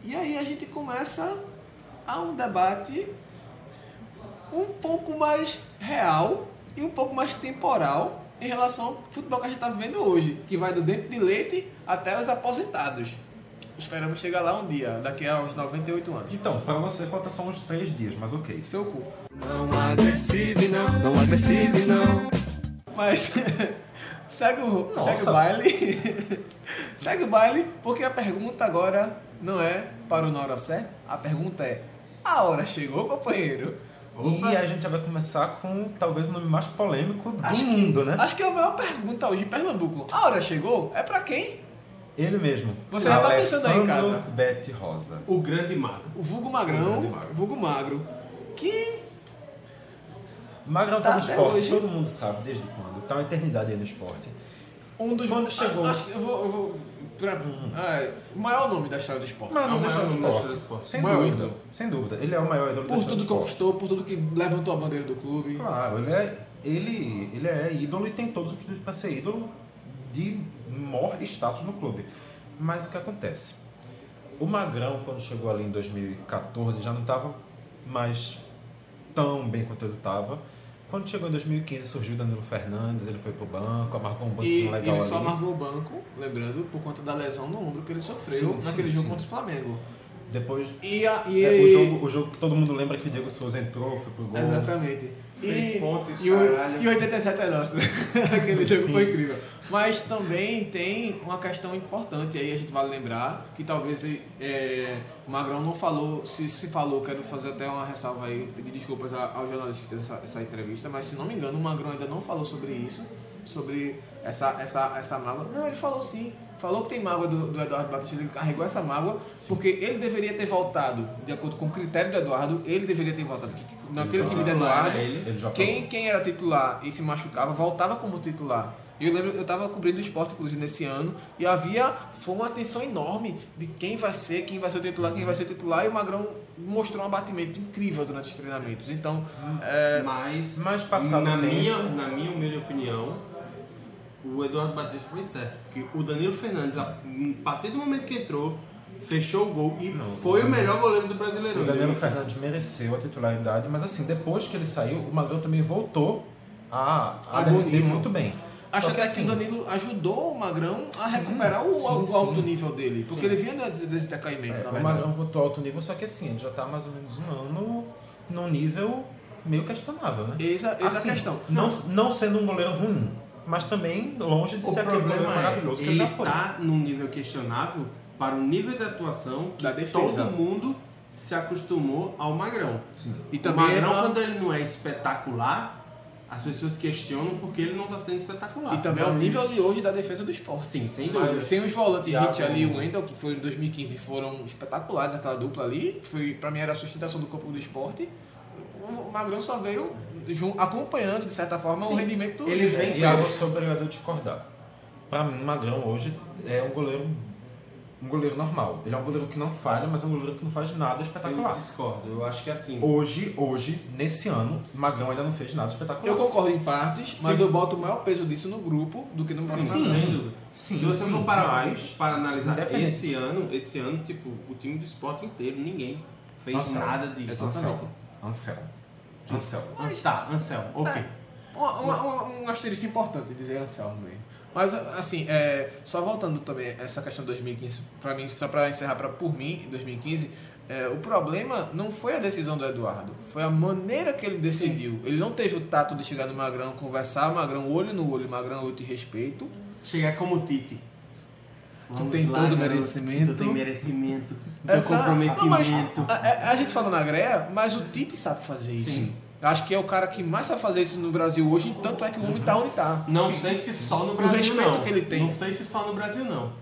E aí a gente começa a um debate um pouco mais real e um pouco mais temporal em relação ao futebol que a gente está vivendo hoje, que vai do dente de leite até os aposentados. Esperamos chegar lá um dia, daqui aos 98 anos. Então, para você falta só uns três dias, mas ok. Seu cu. Não agressive não, não agressive não. Mas segue o, Nossa. segue o baile. segue o baile, porque a pergunta agora não é para o na hora certa, a pergunta é: a hora chegou, companheiro? E a gente já vai começar com talvez o nome mais polêmico do Acho que- mundo, né? Acho que é a maior pergunta hoje em Pernambuco. A hora chegou? É pra quem? Ele mesmo. Você já tá pensando aí em casa. Bete Rosa. O grande mago. O vulgo O magrão, grande magro. vulgo magro, que Magrão Tá tá no esporte, hoje. todo mundo sabe desde quando. Tá uma eternidade aí no esporte. um dos... Quando chegou- Acho que eu vou... Eu vou pra- é, o maior nome da história do esporte. Mas É o não maior nome da história do esporte. Sem O maior dúvida. ídolo. Sem dúvida. Ele é o maior ídolo da Por história tudo do que conquistou, por tudo que levantou a bandeira do clube. Claro, ele é, ele, ele é ídolo e tem todos os motivos para ser ídolo de maior status no clube. Mas o que acontece? O Magrão, quando chegou ali em 2014, já não estava mais tão bem quanto ele estava. Quando chegou em 2015, surgiu Danilo Fernandes, ele foi pro banco, amargou um E banquinho legal ele só ali. amargou o banco, lembrando, por conta da lesão no ombro que ele sofreu Sim, naquele sim, jogo sim. contra o Flamengo. Depois, E, a, e é, o, jogo, o jogo que todo mundo lembra que o Diego Souza entrou, foi pro gol. Exatamente. Fez e, pontos, e, caralho. e 87 é nosso. né? Aquele jogo Sim. foi incrível. Mas também tem uma questão importante aí, a gente vale lembrar, que talvez é, o Magrão não falou, se se falou, quero fazer até uma ressalva aí, pedir desculpas ao jornalista que fez essa, essa entrevista, mas se não me engano, o Magrão ainda não falou sobre isso, sobre essa, essa, essa mágoa. Não, ele falou sim. Falou que tem mágoa do, do Eduardo Batista, ele carregou essa mágoa, porque ele deveria ter voltado, de acordo com o critério do Eduardo, ele deveria ter voltado. Naquele time do Eduardo, Ele. Ele já quem, quem era titular e se machucava, voltava como titular. E eu lembro, eu estava cobrindo o esporte, inclusive, nesse ano, e havia, foi uma atenção enorme de quem vai ser, quem vai ser o titular, quem vai ser o titular, e o Magrão mostrou um abatimento incrível durante os treinamentos. Então, é, Mas, Mas passado na, tempo- minha, na minha humilde opinião, o Eduardo Batista foi certo. Porque o Danilo Fernandes, a partir do momento que entrou, fechou o gol e foi o melhor goleiro do brasileiro. O Danilo Fernandes mereceu a titularidade, mas assim, depois que ele saiu, o Magrão também voltou a, a A defender nível. muito bem. acho Só até que assim, o Danilo ajudou o Magrão a Sim, recuperar o, sim, o sim. alto nível dele, porque ele vinha desse decaimento, é, na o verdade. Magrão voltou a alto nível, só que assim, ele já tá mais ou menos um ano num nível meio questionável, né? Eis a, eis a Assim, questão. Não, não sendo um goleiro ruim, mas também longe de O ser aquele problema é, maravilhoso que ele já foi. tá num nível questionável para o nível de atuação que Da defesa. todo mundo se acostumou ao Magrão. E o também Magrão, é uma- quando ele não é espetacular, As pessoas questionam porque ele não tá sendo espetacular. E também é o nível de hoje da defesa do esporte. Sim, sem dúvida. Sem os volantes Thiago- Hit ali e o Wendel, que foi em 2015, foram espetaculares aquela dupla ali. Foi, pra mim era a sustentação do corpo do esporte. O Magrão só veio acompanhando, de certa forma, o rendimento do Ele vem- E eu sou obrigado a discordar. Pra mim, o Magrão hoje é um goleiro um goleiro normal. Ele é um goleiro que não falha, mas é um goleiro que não faz nada Eu espetacular. discordo. Eu acho que assim. Hoje, hoje, nesse ano, Magrão ainda não fez nada espetacular. Eu concordo em partes, mas eu boto o maior peso disso no grupo do que no próprio Sim, Magrão. dúvida. Sim, Se você sim, for parar mas para analisar esse ano, esse ano, tipo, o time do esporte inteiro, ninguém fez Anselmo. nada de. Anselmo. Anselmo. Anselmo. Ah, Tá, Anselmo, ok. Uma- uma- uma- um asterisco importante dizer Anselmo mesmo. Mas, assim, é, só voltando também a essa questão de 2015, pra mim, só pra encerrar pra, por mim, em 2015, é, o problema não foi a decisão do Eduardo, foi a maneira que ele decidiu. Ele não teve o tato de chegar no Magrão, conversar, Magrão olho no olho, Magrão eu te respeito. Chegar como Tite. Tu tem todo merecimento. Tu tem merecimento. Essa- comprometimento. Não, mas a, a- a gente fala na greia, mas o Tite sabe fazer isso. Sim. Acho que é o cara que mais sabe fazer isso no Brasil hoje, tanto é que o homem tá onde tá. Não sei se só no Brasil respeito não. que ele tem. Não sei se só no Brasil não.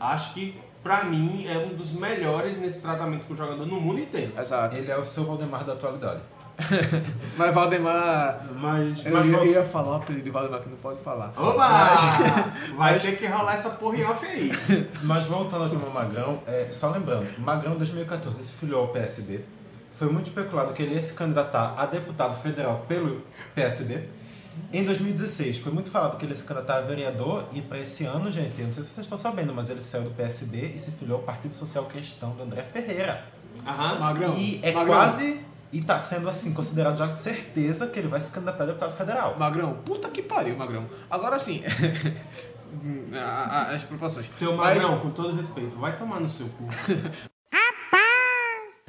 Acho que pra mim é um dos melhores nesse tratamento com o jogador no mundo inteiro. Exato. Ele é o seu Valdemar da atualidade. Mas Valdemar. Mas, Eu, mas eu ia falar o apelido de Valdemar que não pode falar. Oba! Vai ter que rolar essa porra em off aí. Mas voltando aqui no Magrão, é, só lembrando, Magrão em 2014 se filiou ao PSB. Foi muito especulado que ele ia se candidatar a deputado federal pelo PSB. Em 2016 foi muito falado que ele ia se candidatar a vereador e para esse ano, gente, eu não sei se vocês estão sabendo, mas ele saiu do PSB e se filiou ao Partido Social Cristão do André Ferreira. Aham. Magrão. E é Magrão, quase e tá sendo assim considerado já certeza que ele vai se candidatar a deputado federal. Magrão, puta que pariu, Magrão. Agora sim. as proporções. Seu Mas- Magrão, com todo respeito, vai tomar no seu cu.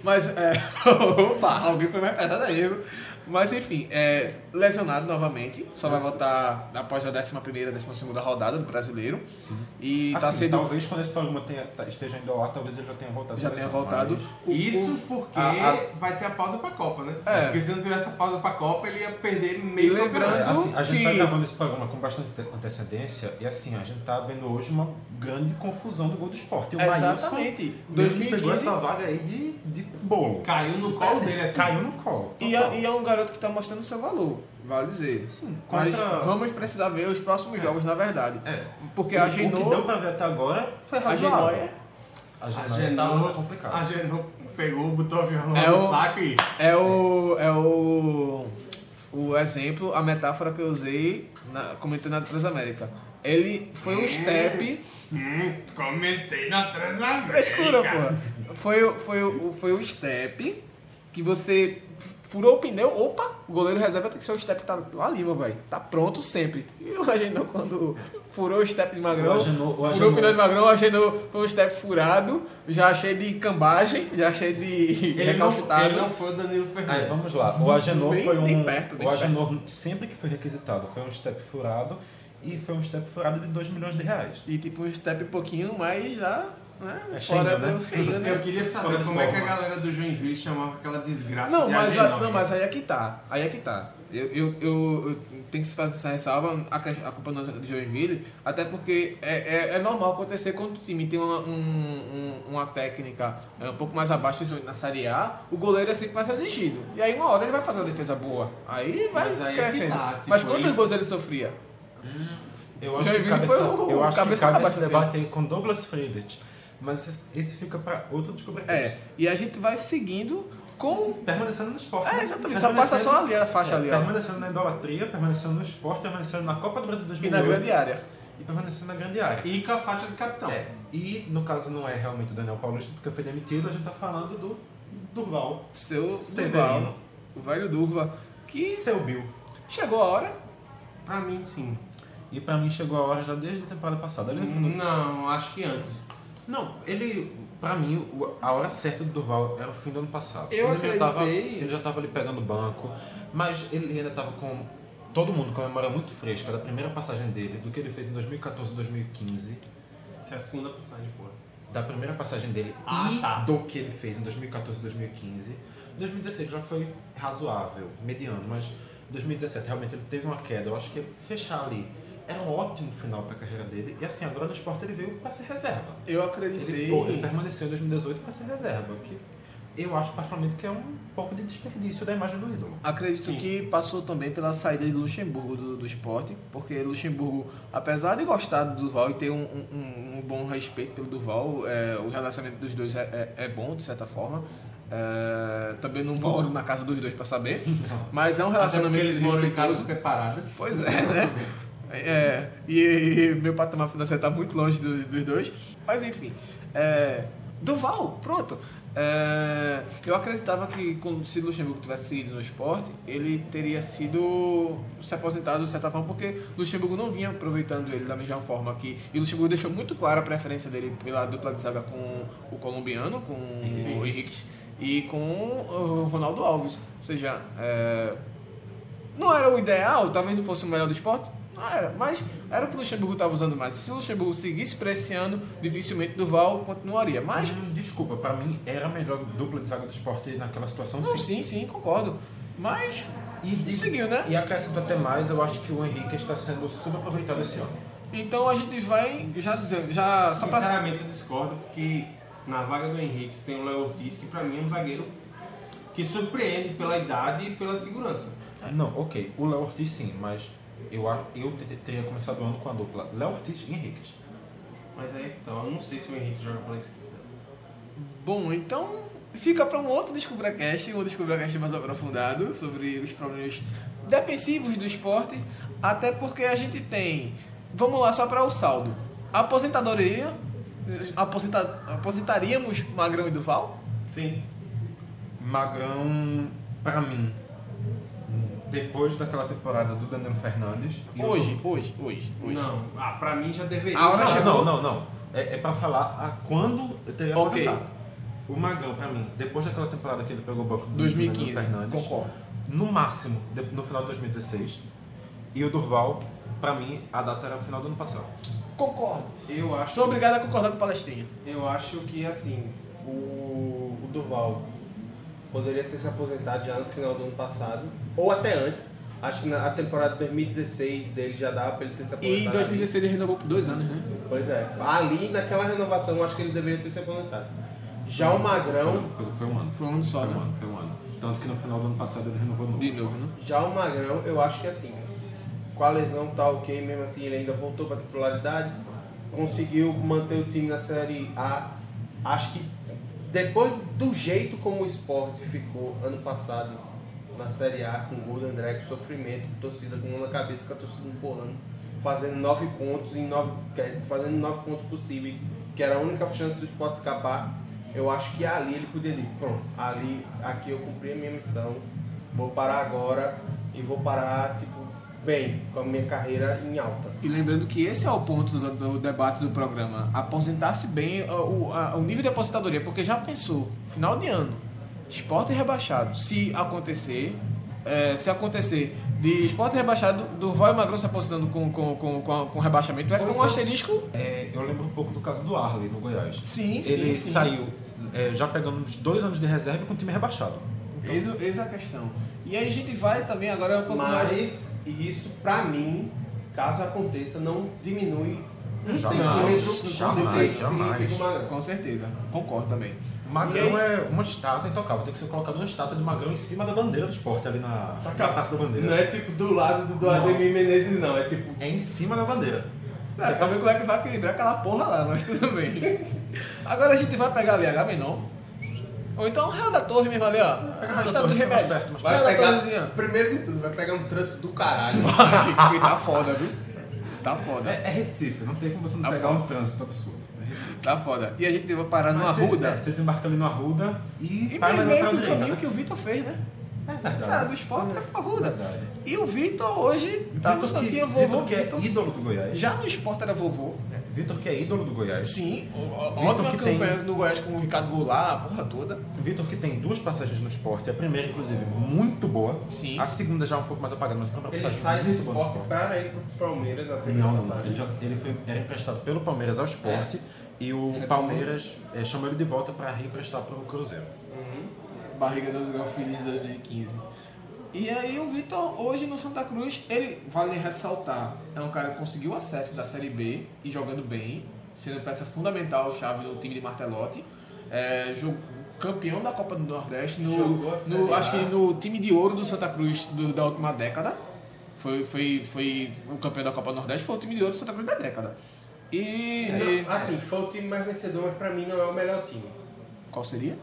Mas, é. Opa, alguém foi mais pesado aí. viu? Mas, enfim, é, lesionado novamente. Só vai voltar após a 11 primeira, 12 segunda rodada do brasileiro. E tá Assim, sendo. Talvez quando esse programa tenha- tá- esteja indo ao ar, talvez ele já tenha voltado. Já tenha voltado. O- Isso o- porque a- a- vai ter a pausa pra Copa, né? É. Porque se não tivesse a pausa pra Copa, ele ia perder meio E lembrando- É, assim, a gente que- tá gravando esse programa com bastante ante- antecedência e assim, a gente tá vendo hoje uma grande confusão do gol do esporte. E o Exatamente. Maílson meio que pegou 2015. essa vaga aí de, de bolo. Caiu no colo dele assim. Caiu no colo. E é, e é um garoto que tá mostrando seu valor, vale dizer. Sim, Mas contra- vamos precisar ver os próximos jogos, na verdade. É. Porque o, a o que Genoa. deu pra ver até agora foi A razoável. Genoa é- A A Genoa Genoa, tá complicado. a Genoa pegou, botou a viola É no o- saco e... É o. É o. O exemplo, a metáfora que eu usei na, comentei na Transamérica. Ele foi um step. Hum, comentei na Transamérica. Frescura, porra. Foi, o- foi, o- foi o step que você furou o pneu, opa, o goleiro reserva tem que ser o step que tá lá ali, meu velho. Tá pronto sempre. E o Agenor, quando furou o step de Magrão, O Agenor- o furou Agenor- o pneu de Magrão, o Agenor foi um step furado, já cheio de cambagem, já cheio de Ele não, recalchutado. ele não foi o Danilo Fernandes. Aí, vamos lá. O Agenor Bem- foi um. bem perto, bem o Agenor, sempre que foi requisitado, foi um step furado e foi um step furado de 2 milhões de reais. E tipo um step pouquinho mais já, né? É fora do né? feinho, né? Eu queria saber como é que a galera do Joinville chamava aquela desgraça Não, de mas, Agenor. não, mas aí é que tá. Aí é que tá. Eu, eu, eu, eu tenho que se fazer essa ressalva a, que- a culpa não é de Joinville, até porque é, é, é normal acontecer quando o time tem uma, um- um- uma técnica é, um pouco mais abaixo, principalmente na Série A, o goleiro é sempre mais exigido. E aí uma hora ele vai fazer uma defesa boa. Aí vai Mas aí é que crescendo. tá, tipo, mas quantos ele- gols ele sofria? Eu acho que Joinville cabe, foi o- eu acho que cabeça cabe pra esse baixo, debate aí com Douglas Freidich. Mas esse, fica para outro descobrimento. É, e a gente vai seguindo com Permanecendo no esporte. É, né? exatamente. Só passa só ali a faixa é, ali, ó. Permanecendo na idolatria, permanecendo no esporte, permanecendo na Copa do Brasil e 2008. na grande área. E permanecendo na grande área. E com a faixa de capitão. É, e no caso não é realmente o Daniel Paulista, porque foi demitido, a gente tá falando do Durval. Seu Severino. Durval, o velho Durva, que Seu Bill. chegou a hora. Pra mim, sim. E pra mim chegou a hora já desde a temporada passada. Ele não, Não, acho que antes. Não, ele, pra mim, a hora certa do Durval era o fim do ano passado. Eu ele já tava, acreditei. ele já tava ali pegando banco, mas ele ainda tava com todo mundo com a memória muito fresca da primeira passagem dele, do que ele fez em 2014 e 2015. Essa é a segunda passagem, porra. da primeira passagem dele Ah, e tá. do que ele fez em 2014 e 2015. 2016 já foi razoável, mediano, mas 2017 realmente ele teve uma queda. Eu acho que fechar ali era um ótimo final para a carreira dele. E assim, agora no esporte ele veio para ser reserva. Eu acreditei. Ele, pô, ele permaneceu em 2018 para ser reserva. Que eu acho particularmente que é um pouco de desperdício da imagem do ídolo. Acredito que passou também pela saída de Luxemburgo do, do esporte, porque Luxemburgo, apesar de gostar do Duval e ter um, um- um bom respeito pelo Duval, é, o relacionamento dos dois é, é- é bom, de certa forma. É, também não moro na casa dos dois para saber, mas é um relacionamento eles moram em casas separadas. Pois é, né? É, e, e meu patamar financeiro está muito longe do- dos dois. Mas enfim. É, Duval, pronto. É, eu acreditava que se Luxemburgo tivesse ido no esporte, ele teria sido se aposentado de certa forma, porque Luxemburgo não vinha aproveitando ele da mesma forma que. E Luxemburgo deixou muito clara a preferência dele pela dupla de zaga com o colombiano, com o Henrique, e com o Ronaldo Alves. Ou seja, é, não era o ideal, talvez não fosse o melhor do esporte. Não era, mas era o que o Luxemburgo estava usando mais. Se o Luxemburgo seguisse para esse ano, dificilmente Duval continuaria. Mas, Hum, desculpa, para mim era a melhor dupla de zaga do esporte naquela situação. não, sim. sim, sim, concordo. Mas, E, de- seguiu, né? E acrescento até mais, eu acho que o Henrique está sendo subaproveitado esse ano. Então a gente vai, já dizendo, já só pra... Sinceramente, eu discordo porque na vaga do Henrique tem o Léo Ortiz, que pra mim é um zagueiro que surpreende pela idade e pela segurança. Não, ok. O Léo Ortiz sim, mas eu, a- eu te- teria começado o ano com a dupla Léo Ortiz e Henrique. Mas aí é que tá, eu não sei se o Henrique joga pela esquerda. Bom, então fica para um outro DescubraCast, um DescubraCast mais aprofundado sobre os problemas defensivos do esporte, até porque a gente tem, vamos lá só para o saldo, aposentadoria, aposenta, aposentaríamos Magrão e Duval? Sim. Magrão, pra mim, depois daquela temporada do Danilo Fernandes. e o- Hoje, hoje, hoje, hoje. Não, ah, pra mim já deveria. A hora Não, chegou. não, não, não. É, é pra falar a quando eu teria Ok. aposentado. O Magrão, pra mim, depois daquela temporada que ele pegou o banco do 2015, Danilo Fernandes, concordo. no máximo no final de 2016. E o Durval, pra mim, a data era o final do ano passado. Concordo. Eu acho, Sou obrigado a concordar com o palestrinha. eu acho que assim, o, o Durval poderia ter se aposentado já no final do ano passado, ou até antes. Acho que na a temporada de 2016 dele já dava pra ele ter se aposentado. E em 2016 ele renovou por dois anos, né? Pois é. Ali, naquela renovação, eu acho que ele deveria ter se aposentado. Já o Magrão, Foi, foi um ano. Foi um ano só, Foi um né? ano, foi um ano. Tanto que no final do ano passado ele renovou novo. De novo, né? já o Magrão, eu acho que assim, com a lesão tá ok, mesmo assim ele ainda voltou pra titularidade, conseguiu manter o time na Série A. Acho que depois do jeito como o esporte ficou ano passado na Série A, com o gol do André, com sofrimento, com torcida com na cabeça, com a torcida empurrando, fazendo nove pontos em nove, fazendo nove pontos possíveis, que era a única chance do esporte escapar. Eu acho que ali ele poderia pronto, ali, aqui eu cumpri a minha missão, vou parar agora e vou parar, tipo, bem, com a minha carreira em alta. E lembrando que esse é o ponto do, do debate do programa. Aposentar-se bem o, a- o nível de aposentadoria, porque já pensou, final de ano, esporte rebaixado, se acontecer, é, se acontecer de esporte rebaixado, Durval e Magrão se aposentando com, com, com, com, com rebaixamento, vai ficar um asterisco. É, eu lembro um pouco do caso do Arley no Goiás. Sim, sim, Ele sim. saiu é, já pegando uns dois anos de reserva e com o time rebaixado. Eis, eis a questão. E aí a gente vai também agora um pouco mais. Mas isso, pra mim, caso aconteça, não diminui um centímetro jamais, do que jamais. o. Com certeza, concordo também. O Magrão E aí- é uma estátua intocável. Tem que ser colocado uma estátua de Magrão em cima da bandeira do esporte, ali na, na praça da bandeira. Não é tipo do lado do, do. Ademir Menezes, não. É tipo. É em cima da bandeira. É, pra ver como é que vai equilibrar aquela porra lá, mas tudo bem. Agora a gente vai pegar a BH Menon. Ou então o Real da Torre mesmo ali, ó. Real da Estado de Torre, mais remédio. perto, mais Vai Real da pegar, Torrezinha. primeiro de tudo, vai pegar um trânsito do caralho. Vai, tá foda, viu? Tá foda. É, é Recife, não tem como você não Tá pegar um trânsito absurdo. É Recife. Tá foda. E a gente vai parar no Mas você- Arruda. é, você desembarca ali no Arruda e, E para na meio que lateral o direita. caminho que o Vitor fez, né? É. Sabe, do esporte vai pro Arruda. Verdade. E o Vitor hoje tá que- Santinha vovô Vitor que é ídolo do Goiás. Já no esporte era vovô. É, Vitor que é ídolo do Goiás. Sim, ótima que tem- campanha no Goiás com o Ricardo Goulart, a porra toda. Vitor que tem duas passagens no esporte. A primeira, inclusive, muito boa. Sim. A segunda já é um pouco mais apagada, mas a primeira Ele passagem sai do esporte para ir pro Palmeiras a primeira Não, não, passagem. ele, já, ele foi, era emprestado pelo Palmeiras ao esporte e o Retorno. Palmeiras eh, chamou ele de volta para reemprestar para o Cruzeiro. Barriga do Lugar Feliz de 2015. E aí o Vitor, hoje no Santa Cruz, ele, vale ressaltar, é um cara que conseguiu acesso da Série B e jogando bem, sendo peça fundamental, chave do time de Martelotti. É, campeão da Copa do Nordeste, no, no- acho que no time de ouro do Santa Cruz do- da última década. Foi, foi, foi o campeão da Copa do Nordeste, foi o time de ouro do Santa Cruz da década. E, e- Não, assim, foi o time mais vencedor, mas pra mim não é o melhor time. qual seria?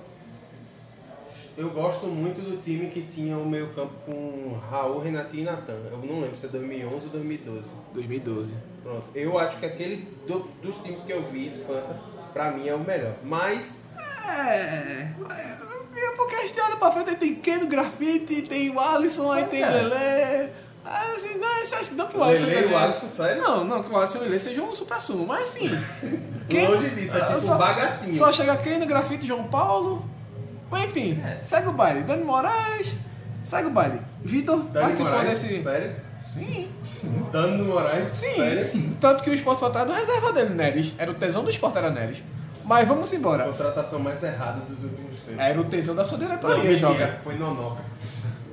Eu gosto muito do time que tinha o meio campo com Raul, Renatinho e Natan. Eu não lembro se é 2011 ou 2012. 2012. Pronto. Eu acho que aquele do- dos times que eu vi do Santa, pra mim é o melhor. Mas É, é porque a gente olha pra frente, tem Keno Grafite, tem o Alisson, aí tem é. Lelê. Aí, assim, não, você acha- não que o Alisson Lelê e o Alisson, sério? Não, não que o Alisson e o Lelê sejam um supra-sumo, mas assim. Longe disso, é tipo só, bagacinho. Só chega Keno Grafite, João Paulo. Mas enfim, É. segue o baile. Dani Moraes, segue o baile. Vitor participou Moraes, desse. Sério? Sim. Dani Moraes? Sim, Sério? sim. Tanto que o esporte foi atrás do reserva dele, Neres. Era o tesão do esporte, era Neres. Mas vamos embora. Contratação mais errada dos últimos tempos. Era o tesão da sua Não, diretoria, mentira, joga. foi Nonoca.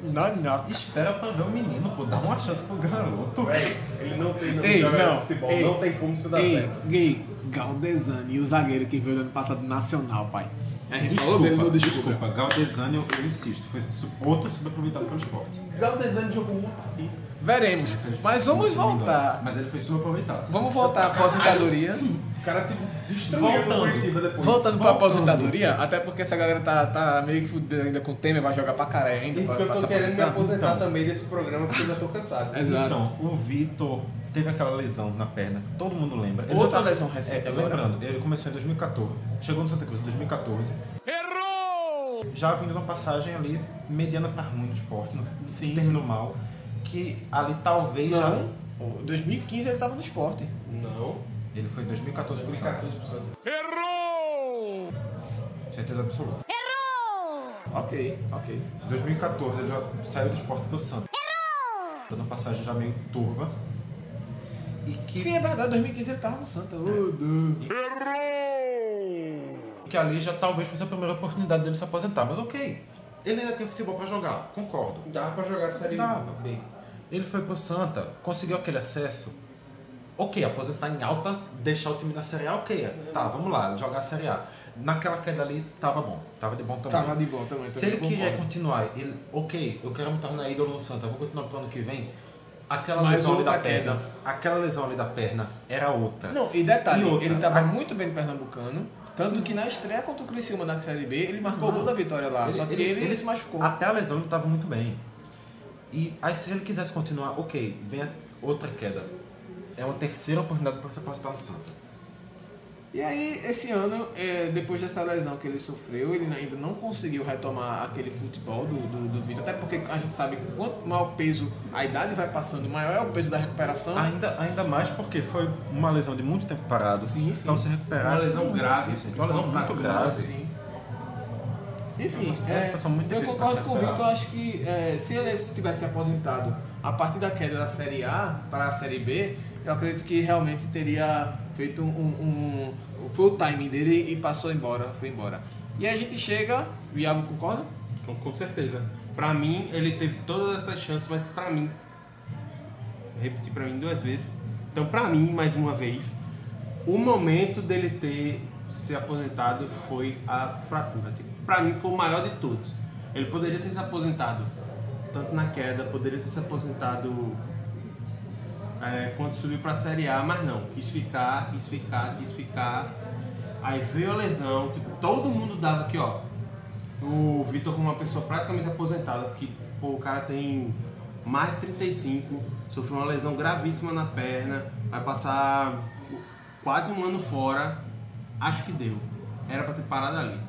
Não, não. Espera pra ver o menino, pô. Dá uma chance pro garoto. Véi, ele não tem não Ei, não. futebol, Ei. não tem como isso dar Ei, certo. Gay, Galdesani e o zagueiro que veio no ano passado nacional, pai. A gente falou Desculpa, dele no desculpa. desculpa. Galdesani, eu, eu insisto, foi outro subaproveitado pelo esporte. Galdesani jogou uma partida. Veremos. Mas vamos voltar. Mas ele foi subaproveitado. Vamos voltar à aposentadoria. Sim, o cara tipo, destruiu Voltando. o Curitiba depois. Voltando pra aposentadoria, até porque essa galera tá, tá meio que fudendo ainda com o Temer, vai jogar pra caralho ainda. E porque eu tô querendo me aposentar. aposentar Então. também desse programa porque eu já tô cansado. Exato. Então, o Vitor teve aquela lesão na perna, todo mundo lembra. Ele Outra já tá- lesão recente é, agora. Lembrando, ele começou em 2014, chegou no Santa Cruz em 2014, Errou! já vindo numa passagem ali mediana para ruim no esporte, no, Sim, terminou mal, que ali talvez já... Não. Em 2015 ele tava no esporte. Não. Ele foi em 2014 pro Santa, 2014%. Errou! certeza absoluta. Ok, ok. Em 2014 ele já saiu do esporte pro Santa. Dando uma passagem já meio turva. E que, Sim, é verdade, 2015 ele tava no Santa. Oh, Deus. que ali já talvez fosse a primeira oportunidade dele se aposentar. Mas ok, ele ainda tem futebol para jogar, concordo. Dava pra jogar série Dava. B. Ele foi pro Santa, conseguiu aquele acesso. Ok, aposentar em alta, deixar o time na Série A, ok. Tá, vamos lá, jogar a Série A. Naquela queda ali, tava bom. Tava de bom tamanho. Tava de bom também. Se também ele queria concordo. continuar, ele, ok, eu quero me tornar ídolo no Santa, vou continuar pro ano que vem. Aquela Mais lesão ali da outra queda. perna, aquela lesão ali da perna era outra. Não, e detalhe, E outra, ele tava a- muito bem no Pernambucano. Tanto que na estreia contra o Criciúma na Série B, ele marcou o gol da vitória lá. só que ele, se machucou. Até a lesão ele estava muito bem. E aí se ele quisesse continuar, ok, vem a outra queda. É uma terceira oportunidade para se aposentar no Santa. E aí, esse ano, é, depois dessa lesão que ele sofreu, ele ainda não conseguiu retomar aquele futebol do, do, do Vitor. Até porque a gente sabe que quanto maior o peso a idade vai passando, maior é o peso da recuperação. Ainda, ainda mais porque foi uma lesão de muito tempo parado. Sim, sim. Então se recuperar. Uma lesão grave. Uma lesão muito grave. Sim. Enfim, É eu concordo com o. Vitor. Acho que é, se ele tivesse se aposentado a partir da queda da Série A para a Série B, eu acredito que realmente teria feito um. um- um- foi o timing dele e passou embora, foi embora. E a gente chega, o Iago concorda? Com, com certeza. Pra mim, ele teve todas essas chances, mas pra mim. Repetir pra mim duas vezes. Então, pra mim, mais uma vez, o momento dele ter se aposentado foi a fratura. Tipo, pra mim, foi o maior de todos. Ele poderia ter se aposentado tanto na queda, poderia ter se aposentado é, quando subiu pra Série A, mas não. Quis ficar, quis ficar, quis ficar. Aí veio a lesão, tipo, todo mundo dava aqui, ó o Vitor como uma pessoa praticamente aposentada, porque pô, o cara tem mais de 35, sofreu uma lesão gravíssima na perna, vai passar quase um ano fora, acho que deu. Era pra ter parado ali.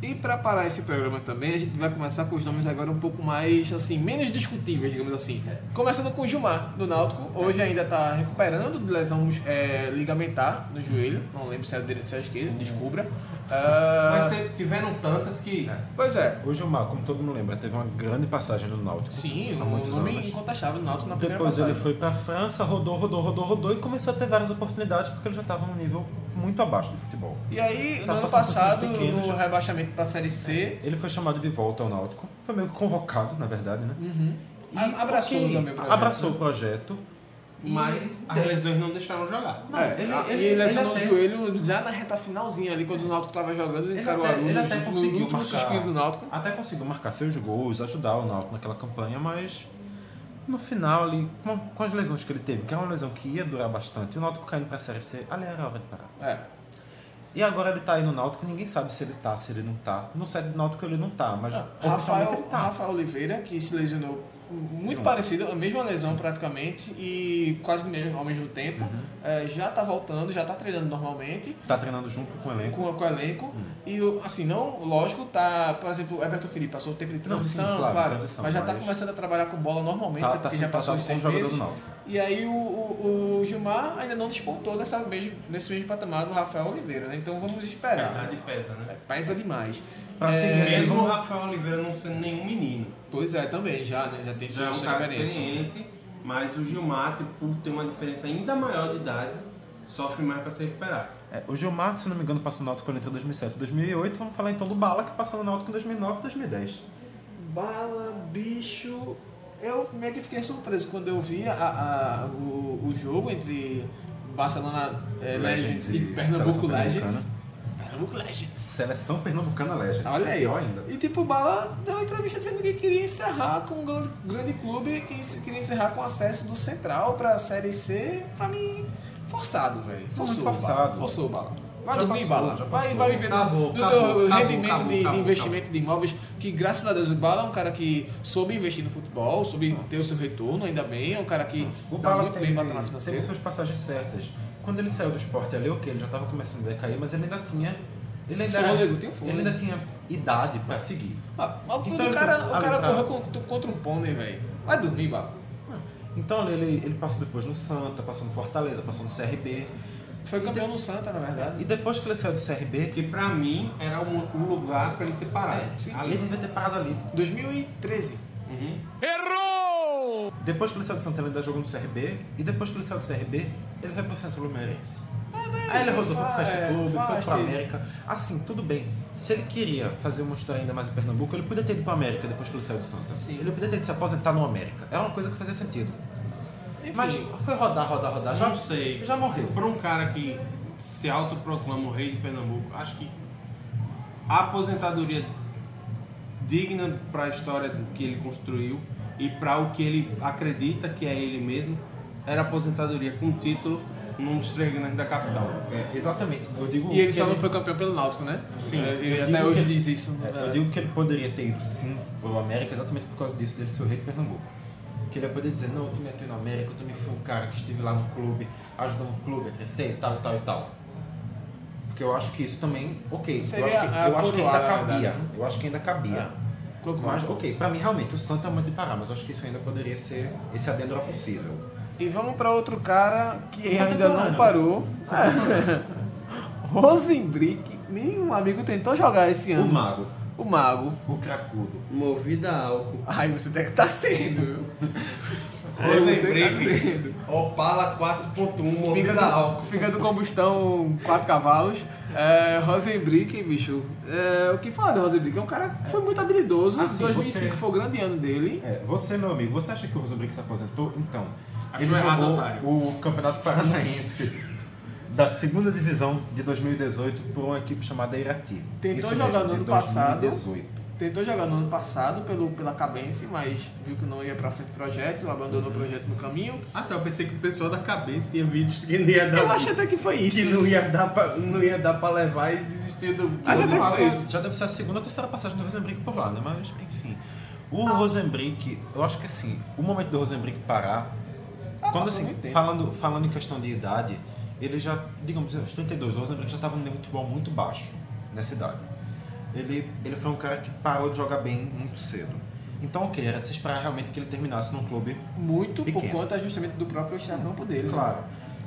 E para parar esse programa também, a gente vai começar com os nomes agora um pouco mais, assim, menos discutíveis, digamos assim. Começando com o Gilmar, do Náutico. Hoje ainda está recuperando de lesão é, ligamentar no joelho. Não lembro se é a direita ou se é a esquerda, descubra. Ah, Mas te- tiveram tantas que. Pois é. O Gilmar, como todo mundo lembra, teve uma grande passagem no Náutico. Sim, há um muitos nome anos. incontestável do Náutico na primeira Depois ele foi pra França, rodou, rodou, rodou, rodou e começou a ter várias oportunidades porque ele já estava num nível muito abaixo do futebol. E aí, Tá no ano passado, pequenos, no já- rebaixamento pra Série C, Ele foi chamado de volta ao Náutico. Foi meio que convocado, na verdade, né? E, a- abraçou ok, também o projeto. Abraçou o projeto. Mas as lesões não deixaram jogar. é, ele- a- ele- e lesionou ele o até- joelho já na reta finalzinha ali, quando o Náutico tava jogando, ele Ele encarou até, a ele luz, até no conseguiu último marcar, suspiro do Náutico. até conseguiu marcar seus gols, ajudar o Náutico naquela campanha, mas no final ali, com, com as lesões que ele teve, que é uma lesão que ia durar bastante, o Náutico caindo pra Série C, ali era a hora de parar. É. E agora ele tá aí no Náutico, ninguém sabe se ele tá, se ele não tá. No set do Náutico ele não tá, mas oficialmente Rafael, ele tá. Rafael Oliveira, que se lesionou muito parecido, a mesma lesão praticamente, e quase mesmo- ao mesmo tempo, Uhum. é, já tá voltando, já tá treinando normalmente, Tá treinando junto com o elenco. com, com o elenco, Uhum. e assim, não, lógico, tá, por exemplo, o Everton Felipe passou o tempo de Não, sim, transição, claro, claro, transição, mas já tá mas- começando a trabalhar com bola normalmente, Tá- até tá porque já passou os tratado seis meses. E aí o, o, o Gilmar ainda não despontou nessa mesmo, nesse mesmo patamar do Rafael Oliveira, né? Então vamos A esperar. idade pesa, né? Pesa demais. Pra É, seguir, Mesmo o Rafael Oliveira não sendo nenhum menino. Pois é, também, já, né? Já tem Já é sua, um sua cara experiência. experiente, mas o Gilmar, tipo, por ter uma diferença ainda maior de idade, sofre mais para se recuperar. É, o Gilmar, se não me engano, passou no Náutico entre 2007 e 2008. Vamos falar então do Bala, que passou no Náutico em 2009 e 2010. Bala, bicho. Eu meio que fiquei surpreso quando eu vi a, a- o, o jogo entre Barcelona eh, Legends, Legends e Pernambuco Legends. Pernambuco Legends. Seleção Pernambucana Legends. Olha aí, ainda. E tipo, o Bala deu uma entrevista dizendo que queria encerrar com um grande, grande clube, que queria encerrar com acesso do Central pra Série C. Pra mim, forçado, velho. Forçou, Muito Bala. forçado. Forçou, Bala. Vai Já dormir, passou, Bala. Vai, vai viver do- Acabou, do, acabou, teu acabou, rendimento acabou, de, de acabou, investimento de imóveis, que graças a Deus o Bala é um cara que soube investir no futebol, soube ter o seu retorno, ainda bem, é um cara que O tá Bala muito teve, bem batendo teve financeira. suas passagens certas. Quando ele saiu do esporte ali, ok, ele já estava começando a decair, mas ele ainda tinha. Ele ainda, Fôlego, tem fôlego. Ele ainda tinha idade pra seguir. Ah, mas Então o cara, o cara correu contra, contra um pônei, velho. Vai dormir, Bala. Então ele, ele, ele passou depois no Santa, passou no Fortaleza, passou no CRB. Foi campeão no Santa, na verdade. E depois que ele saiu do CRB, Que pra mim era o, o lugar para ele ter parado. sim. Ali. ele devia ter parado ali. 2013. Uhum. Errou! Depois que ele saiu do Santa, ele ainda jogou no CRB. E depois que ele saiu do CRB, ele foi pro Centro Lumeirense. Aí ele rodou pro faz, Festa Clube, foi pro. América. Assim, tudo bem. Se ele queria fazer uma história ainda mais em Pernambuco, ele podia ter ido pro América depois que ele saiu do Santa. Sim. Ele podia ter ido se aposentar no América. É uma coisa que fazia sentido. Enfim, Mas foi rodar, rodar, rodar. Já, Não sei. já morreu. Para um cara que se autoproclama o rei de Pernambuco, acho que a aposentadoria digna para a história que ele construiu e para o que ele acredita que é ele mesmo, era aposentadoria com título num dos três grandes da capital. É, exatamente. Eu digo E ele só não foi campeão pelo Náutico, né? Sim. É, Ele Eu até hoje que- diz isso. É, eu digo que ele poderia ter ido sim pro América exatamente por causa disso, dele ser o rei de Pernambuco. Que ele ia poder dizer, não, eu também atuei no América, eu também fui um cara que estive lá no clube, ajudando o clube a crescer e tal, e tal e tal. Porque eu acho que isso também, ok, eu Seria acho que, eu acho que ainda na cabia. né? Eu acho que ainda cabia. Concordo. Mas, ok, pra mim realmente o Santa é muito de parar, mas eu acho que isso ainda poderia ser, esse adendo era possível. E vamos pra outro cara que Tá ainda não demorando. parou. É. Rosenbrick, nenhum amigo tentou jogar esse O ano. Mago, O Mago. o cracudo. Movida a álcool. Ai, você deve estar sendo, viu? Rosenbrick, Opala 4.1, Fica movida do, a álcool. fica do combustão 4 cavalos. É, Rosenbrick, bicho. É, o que falar de Rosenbrick? É um cara que foi muito habilidoso. Assim, 2005 você- foi o grande ano dele. É, você, meu amigo, você acha que o Rosenbrick se aposentou? Então, Acho ele errado, jogou otário. o Campeonato Paranaense da segunda divisão de 2018 por uma equipe chamada Irati. Tentou Isso jogar mesmo, no ano passado. 2018. Tentou jogar no ano passado pelo, pela Cabense, mas viu que não ia pra frente do projeto, abandonou o projeto no caminho. Ah, tá. Eu pensei que o pessoal da cabeça tinha vídeos que não ia dar. Eu acho até que foi isso. que não ia dar pra, não ia dar pra levar e desistir do. Ah, já deve isso. já deve ser a segunda ou terceira passagem do Rosenbrick por lá, né? Mas, enfim. O Ah. Rosenbrick, eu acho que assim, o momento do Rosenbrick parar, Tá quando assim, falando, falando em questão de idade, ele já, digamos, aos 32, o Rosenbrick já estava num nível de futebol muito baixo nessa idade. Ele, ele foi um cara que parou de jogar bem muito cedo. Então, ok, era de se esperar realmente que ele terminasse num clube Muito por Pequeno. conta justamente do próprio extracampo dele. né? Claro.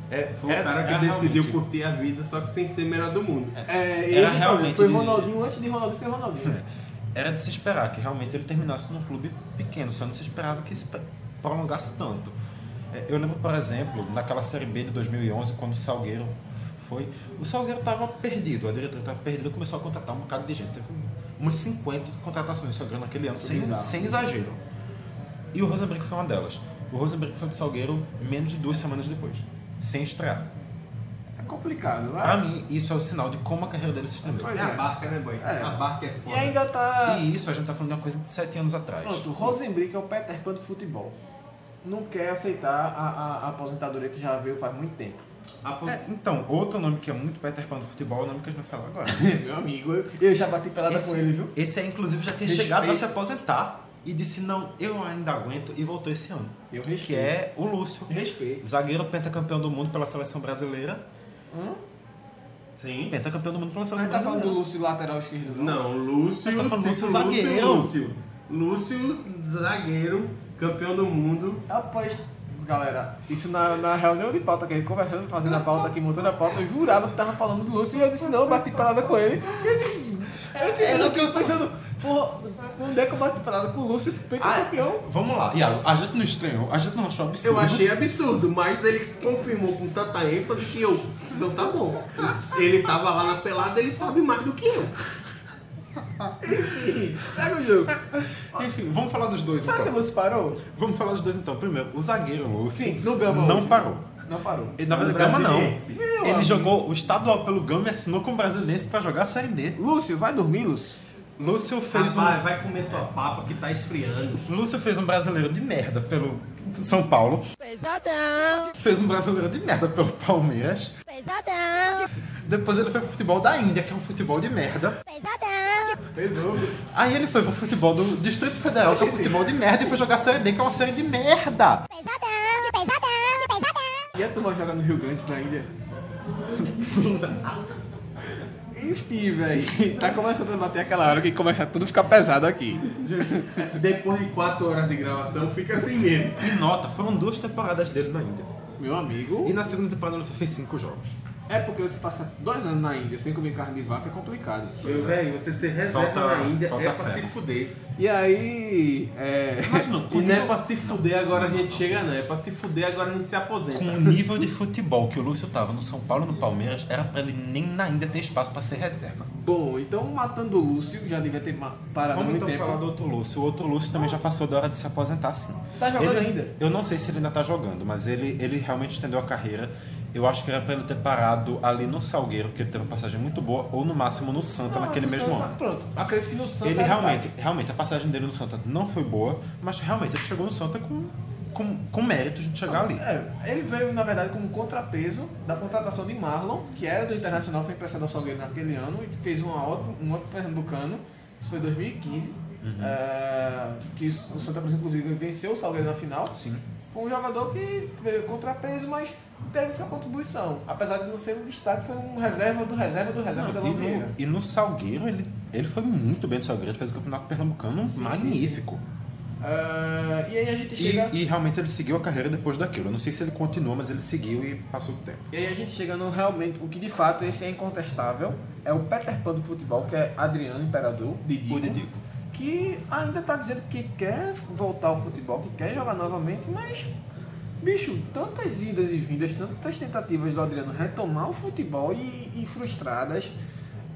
É, Foi o era- cara que era decidiu realmente- curtir a vida, só que sem ser melhor do mundo. É, Era esse realmente foi de- Ronaldinho antes de Ronaldinho ser Ronaldinho. Era de se esperar que realmente ele terminasse num clube pequeno, só não se esperava que se prolongasse tanto. É, Eu lembro, por exemplo, naquela Série B de 2011, quando o Salgueiro foi, o Salgueiro estava perdido, a diretoria estava perdida, começou a contratar um bocado de gente. Teve umas 50 contratações do Salgueiro naquele ano, sem, sem exagero. E o Rosenberg foi uma delas. O Rosenberg foi pro Salgueiro menos de duas semanas depois, sem estrear. É complicado, né? Pra mim, isso é o sinal de como a carreira dele se estendeu. Pois É a é. barca, né, boy? É. A barca é E foda. ainda tá. E isso a gente tá falando de uma coisa de sete anos atrás. Pronto, o Rosenbrick é o Peter Pan do futebol. Não quer aceitar a, a- a aposentadoria que já veio faz muito tempo. É, então, outro nome que é muito Peter Pan do futebol é o nome que a gente vai falar agora. Meu amigo, eu, eu já bati pelada Esse- com ele, viu? Esse aí, inclusive, já tinha Respeito. chegado a se aposentar e disse: Não, eu ainda aguento e voltou esse ano. Eu Que respeito. é o Lúcio, Respeito. zagueiro pentacampeão do mundo pela seleção brasileira. Hum? Sim. Pentacampeão do mundo pela Mas seleção tá falando do brasileira. Lúcio lateral esquerdo, não? Não, Lúcio. Mas tá falando tipo, Lúcio zagueiro. Lúcio. Lúcio, zagueiro, campeão do mundo. Rapaz, galera, isso na, na reunião de pauta que a gente conversando, fazendo a pauta aqui, montando a pauta, eu jurava que tava falando do Lúcio e eu disse, não, eu bati pelada com ele. E assim, esse que eu pensando, porra, onde é que eu bati pelada com o Lúcio, peito campeão? Vamos lá, Iago, a gente não estranhou, a gente não achou absurdo. Eu achei absurdo, mas ele confirmou com tanta ênfase que eu. Então tá bom. Ele tava lá na pelada, ele sabe mais do que eu. Segue o jogo. Enfim, vamos falar dos dois Sabe que o então. Lúcio parou? Vamos falar dos dois então. Primeiro, o zagueiro Lúcio Sim, no Gama não hoje. parou. Não parou. Ele, na verdade, Gama não. Meu Ele amigo. jogou o estadual pelo Gama e assinou com o Brasiliense pra jogar a Série D. Lúcio, vai dormir, Lúcio? Lúcio fez um... Rapaz, vai comer tua papa que tá esfriando. Lúcio fez um brasileiro de merda pelo São Paulo. Pesadão, Fez um brasileiro de merda pelo Palmeiras. pesadão, Depois ele foi pro futebol da Índia, que é um futebol de merda. pesadão. Aí ele foi pro futebol do Distrito Federal, que é um futebol de merda, e foi jogar Série D, que é uma série de merda. E a turma joga no Rio Grande, na Índia? Enfim, velho. Tá começando a bater aquela hora que começa tudo a ficar pesado aqui. Depois de 4 horas de gravação, fica assim mesmo. E nota, foram duas temporadas dele na Índia. Meu amigo. E na segunda temporada ele só fez cinco jogos. É porque você passa dois anos na Índia sem comer carne de vaca é complicado. Meu velho, você ser reserva Falta- na Índia falta é pra fé. se fuder. E aí. É. Mas não, E não é pra se fuder agora a gente chega, não. É pra se fuder agora a gente se aposenta. Com o nível de futebol que o Lúcio tava no São Paulo e no Palmeiras, era pra ele nem na Índia ter espaço pra ser reserva. Bom, então matando o Lúcio, já devia ter parado Vamos muito então tempo. falar do outro Lúcio. O outro Lúcio também já passou da hora de se aposentar, sim. Tá jogando Ele- ainda? Eu não sei se ele ainda tá jogando, mas ele, ele realmente estendeu a carreira. Eu acho que era pra ele ter parado ali no Salgueiro, que ele teve uma passagem muito boa, ou no máximo no Santa Não, naquele no mesmo Santa- ano. Pronto, acredito que no Santa. Ele realmente, realmente, a passagem dele no Santa não foi boa, mas realmente ele chegou no Santa com, com, com méritos de chegar ali. É, ele veio, na verdade, como contrapeso da contratação de Marlon, que era do Internacional, foi emprestado ao Salgueiro naquele ano e fez uma outra, um outro pernambucano. Isso foi em 2015. é, que o Santa Cruz, inclusive, venceu o Salgueiro na final. Sim. Foi um jogador que veio contrapeso, mas teve sua contribuição. Apesar de não ser um destaque, foi um reserva do reserva do reserva da Não, e, Louveira. no, e no Salgueiro, ele, ele foi muito bem no Salgueiro, ele fez o campeonato pernambucano Sim, magnífico. É, e aí a gente E, chega. e realmente ele seguiu a carreira depois daquilo. Eu não sei se ele continuou, mas ele seguiu e passou o tempo. E aí a gente chega no realmente, o que de fato esse é incontestável, é o Peter Pan do futebol, que é Adriano Imperador, Didico, O Didico. Que ainda está dizendo que quer voltar ao futebol, que quer jogar novamente, mas, bicho, tantas idas e vindas, tantas tentativas do Adriano retomar o futebol e, e frustradas,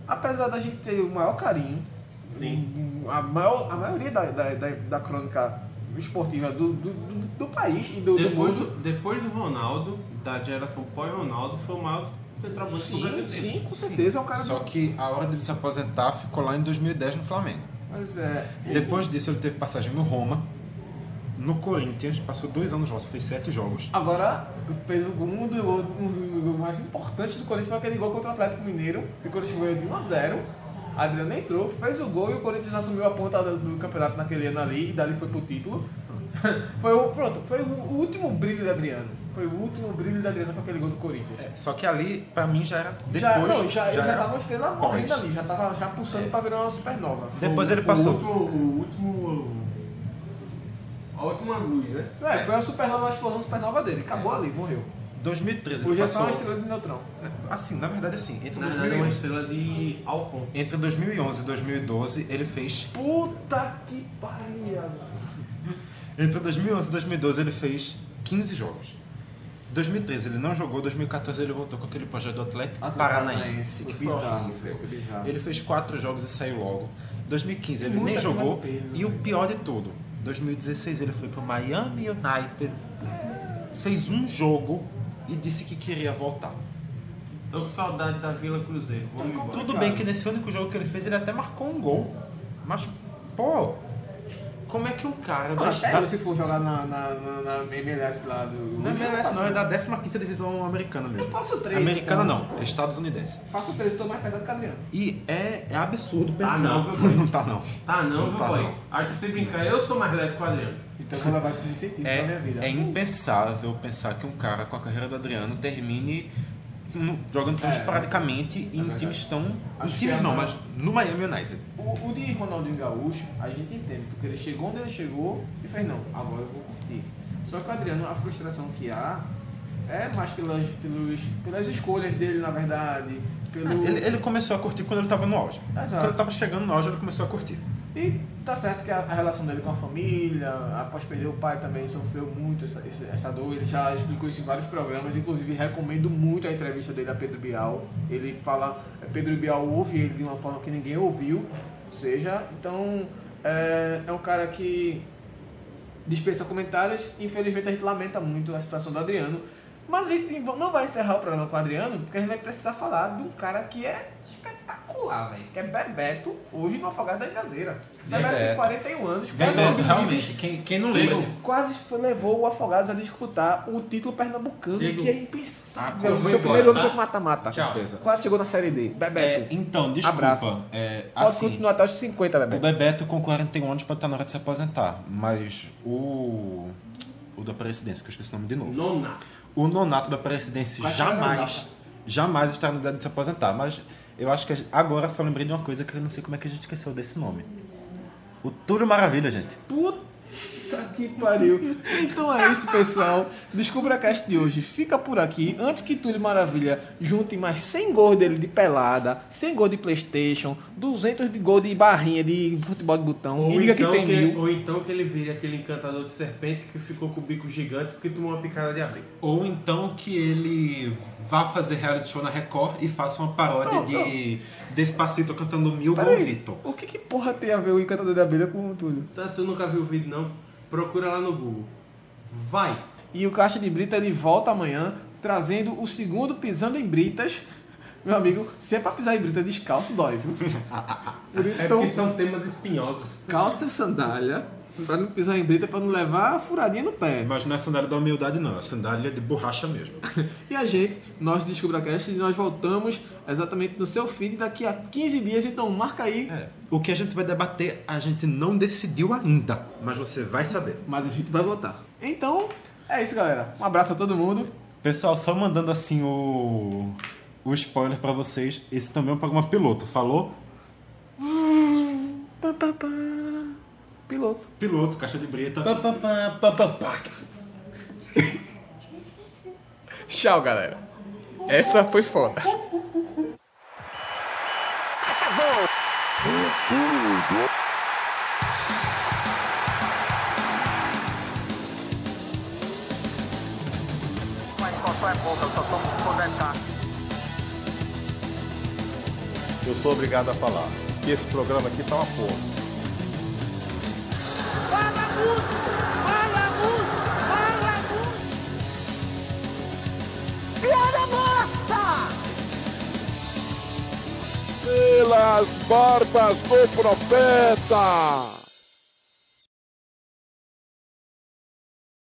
apesar da gente ter o maior carinho, Sim. a, maior, a maioria da, da, da, da crônica esportiva do, do, do, do país e do, do Depois mundo. do, depois do Ronaldo, da geração pós-Ronaldo, foi o maior centroavante do Brasil. Sim, sim, com certeza é um cara Só que a hora dele se aposentar ficou lá em 2010 no Flamengo. É. Depois disso ele teve passagem no Roma, no Corinthians, passou dois anos jogos, fez sete jogos. Agora fez o gol, um um dos gols mais importantes do Corinthians foi aquele gol contra o Atlético Mineiro. E o Corinthians ganhou de 1 a 0 Adriano entrou, fez o gol e o Corinthians assumiu a ponta do, do campeonato naquele ano ali e dali foi pro título. foi o, pronto, foi o último brilho de Adriano. Foi o último brilho de Adriano foi aquele gol do Corinthians. Só que ali, pra mim, já era depois. já, não, já, ele já era tava uma estrela morrendo ali, já tava já pulsando pra virar uma supernova. Depois ele O passou. último, o último. A última luz, né? É, foi a supernova, a explosão supernova dele. Acabou ali, morreu. 2013 ele Hoje é só passou. uma estrela de neutrão. Assim, na verdade, assim, entre, Na verdade, é uma 2011, estrela de Alcon. entre 2011 e 2012, ele fez. Puta que pariu! Entre 2011 e 2012, ele fez 15 jogos. 2013 ele não jogou, 2014 ele voltou com aquele projeto do Atlético Paranaense, que foi bizarro, bizarro. Ele fez quatro jogos e saiu logo. 2015 ele Muito nem jogou. peso, e o pior de tudo, 2016 ele foi pro Miami United, fez um jogo e disse que queria voltar. Tô com saudade da Vila Cruzeiro. Embora. Tudo bem que nesse único jogo que ele fez ele até marcou um gol. Mas, pô, como é que um cara Ah, da, até da- se for jogar na, na, na, na MLS lá do. Não é MLS, não, é da 15 divisão americana mesmo. Eu faço três, Americana pô. não, é estadunidense. Faço três, eu tô mais pesado que o Adriano. E é, é absurdo Tá pensar. não, viu, boy? não tá não. Tá não, viu, tá boy? não. Acho que se brincar, eu sou mais leve que o Adriano. Então eu vou levar isso como incentivo pra minha vida. É, é impensável pensar que um cara com a carreira do Adriano termine no- jogando tão É, esporadicamente em verdade. times tão. Em times é não, mas no Miami United. O, o de Ronaldinho Gaúcho, a gente entende, porque ele chegou onde ele chegou e fez, não, agora eu vou curtir. Só que o Adriano, a frustração que há é mais pelas, pelos, pelas escolhas dele, na verdade. Pelo... Ele, ele começou a curtir quando ele tava no auge. Exato. Quando ele tava chegando no auge, ele começou a curtir. E tá certo que a, a relação dele com a família, após perder o pai também sofreu muito essa, essa dor. Ele já explicou isso em vários programas, inclusive recomendo muito a entrevista dele a Pedro Bial. Ele fala, Pedro Bial ouve ele de uma forma que ninguém ouviu, ou seja, então é, é um cara que dispensa comentários. Infelizmente a gente lamenta muito a situação do Adriano. Mas a gente não vai encerrar o programa com o Adriano, porque a gente vai precisar falar de um cara que é espetacular, velho. Que é Bebeto, hoje no Afogado da Engazeira. Bebeto tem Bebeto. 41 anos, quase Bebeto, realmente, quem, quem não lembra. Quase levou o Afogados a disputar o título pernambucano, Digo, que é impensável. o vou seu primeiro ano tá? foi mata-mata. Certeza. Quase chegou na Série D. É, Bebeto, então, desculpa. Abraço. É, pode assim, continuar até os 50, o Bebeto. Bebeto com 41 anos pode estar na hora de se aposentar. Mas o. O da presidência, que eu esqueci o nome de novo. Nona. O nonato da presidência Quase jamais, chegou jamais está na idade de se aposentar. Mas eu acho que agora só lembrei de uma coisa que eu não sei como é que a gente esqueceu desse nome. O Túlio Maravilha, gente. Puta que pariu. Então é isso, pessoal. Descubra a cast de hoje. Fica por aqui. Antes que Túlio Maravilha junte mais 100 gols dele de pelada, 100 gols de Playstation, 200 de gol de barrinha de futebol de botão. Ou então, que tem que, mil. ou então que ele vire aquele encantador de serpente que ficou com o bico gigante porque tomou uma picada de abelha. Ou então que ele vá fazer reality show na Record e faça uma paródia Não, de Despacito cantando Mil Golzito. o que, que porra tem a ver o encantador de abelha com o Túlio? Tá, tu nunca viu o vídeo, não? Procura lá no Google. Vai! E o Caixa de Brita ele volta amanhã trazendo o segundo Pisando em Britas. Meu amigo, se é pra pisar em brita descalço, dói, viu? Por isso, É porque são temas espinhosos. calça e sandália pra não pisar em brita, pra não levar a furadinha no pé. Mas não é sandália da humildade, não. É sandália de borracha mesmo. E a gente, nós do DescubraCast, nós voltamos exatamente no seu feed daqui a 15 dias, então marca aí. É. O que a gente vai debater, a gente não decidiu ainda. Mas você vai saber. Mas a gente vai voltar. Então, é isso, galera. Um abraço a todo mundo. Pessoal, só mandando assim o, o spoiler pra vocês. Esse também é um programa piloto. Falou? Pá, pá, pá. Piloto. Piloto, caixa de brita. Tchau, galera. Essa foi foda. A situação é pouca, eu só por 10k. Eu sou obrigado a falar que esse programa aqui tá uma porra. Fala muito! Fala muito! Fala muito! Pelas barbas do profeta!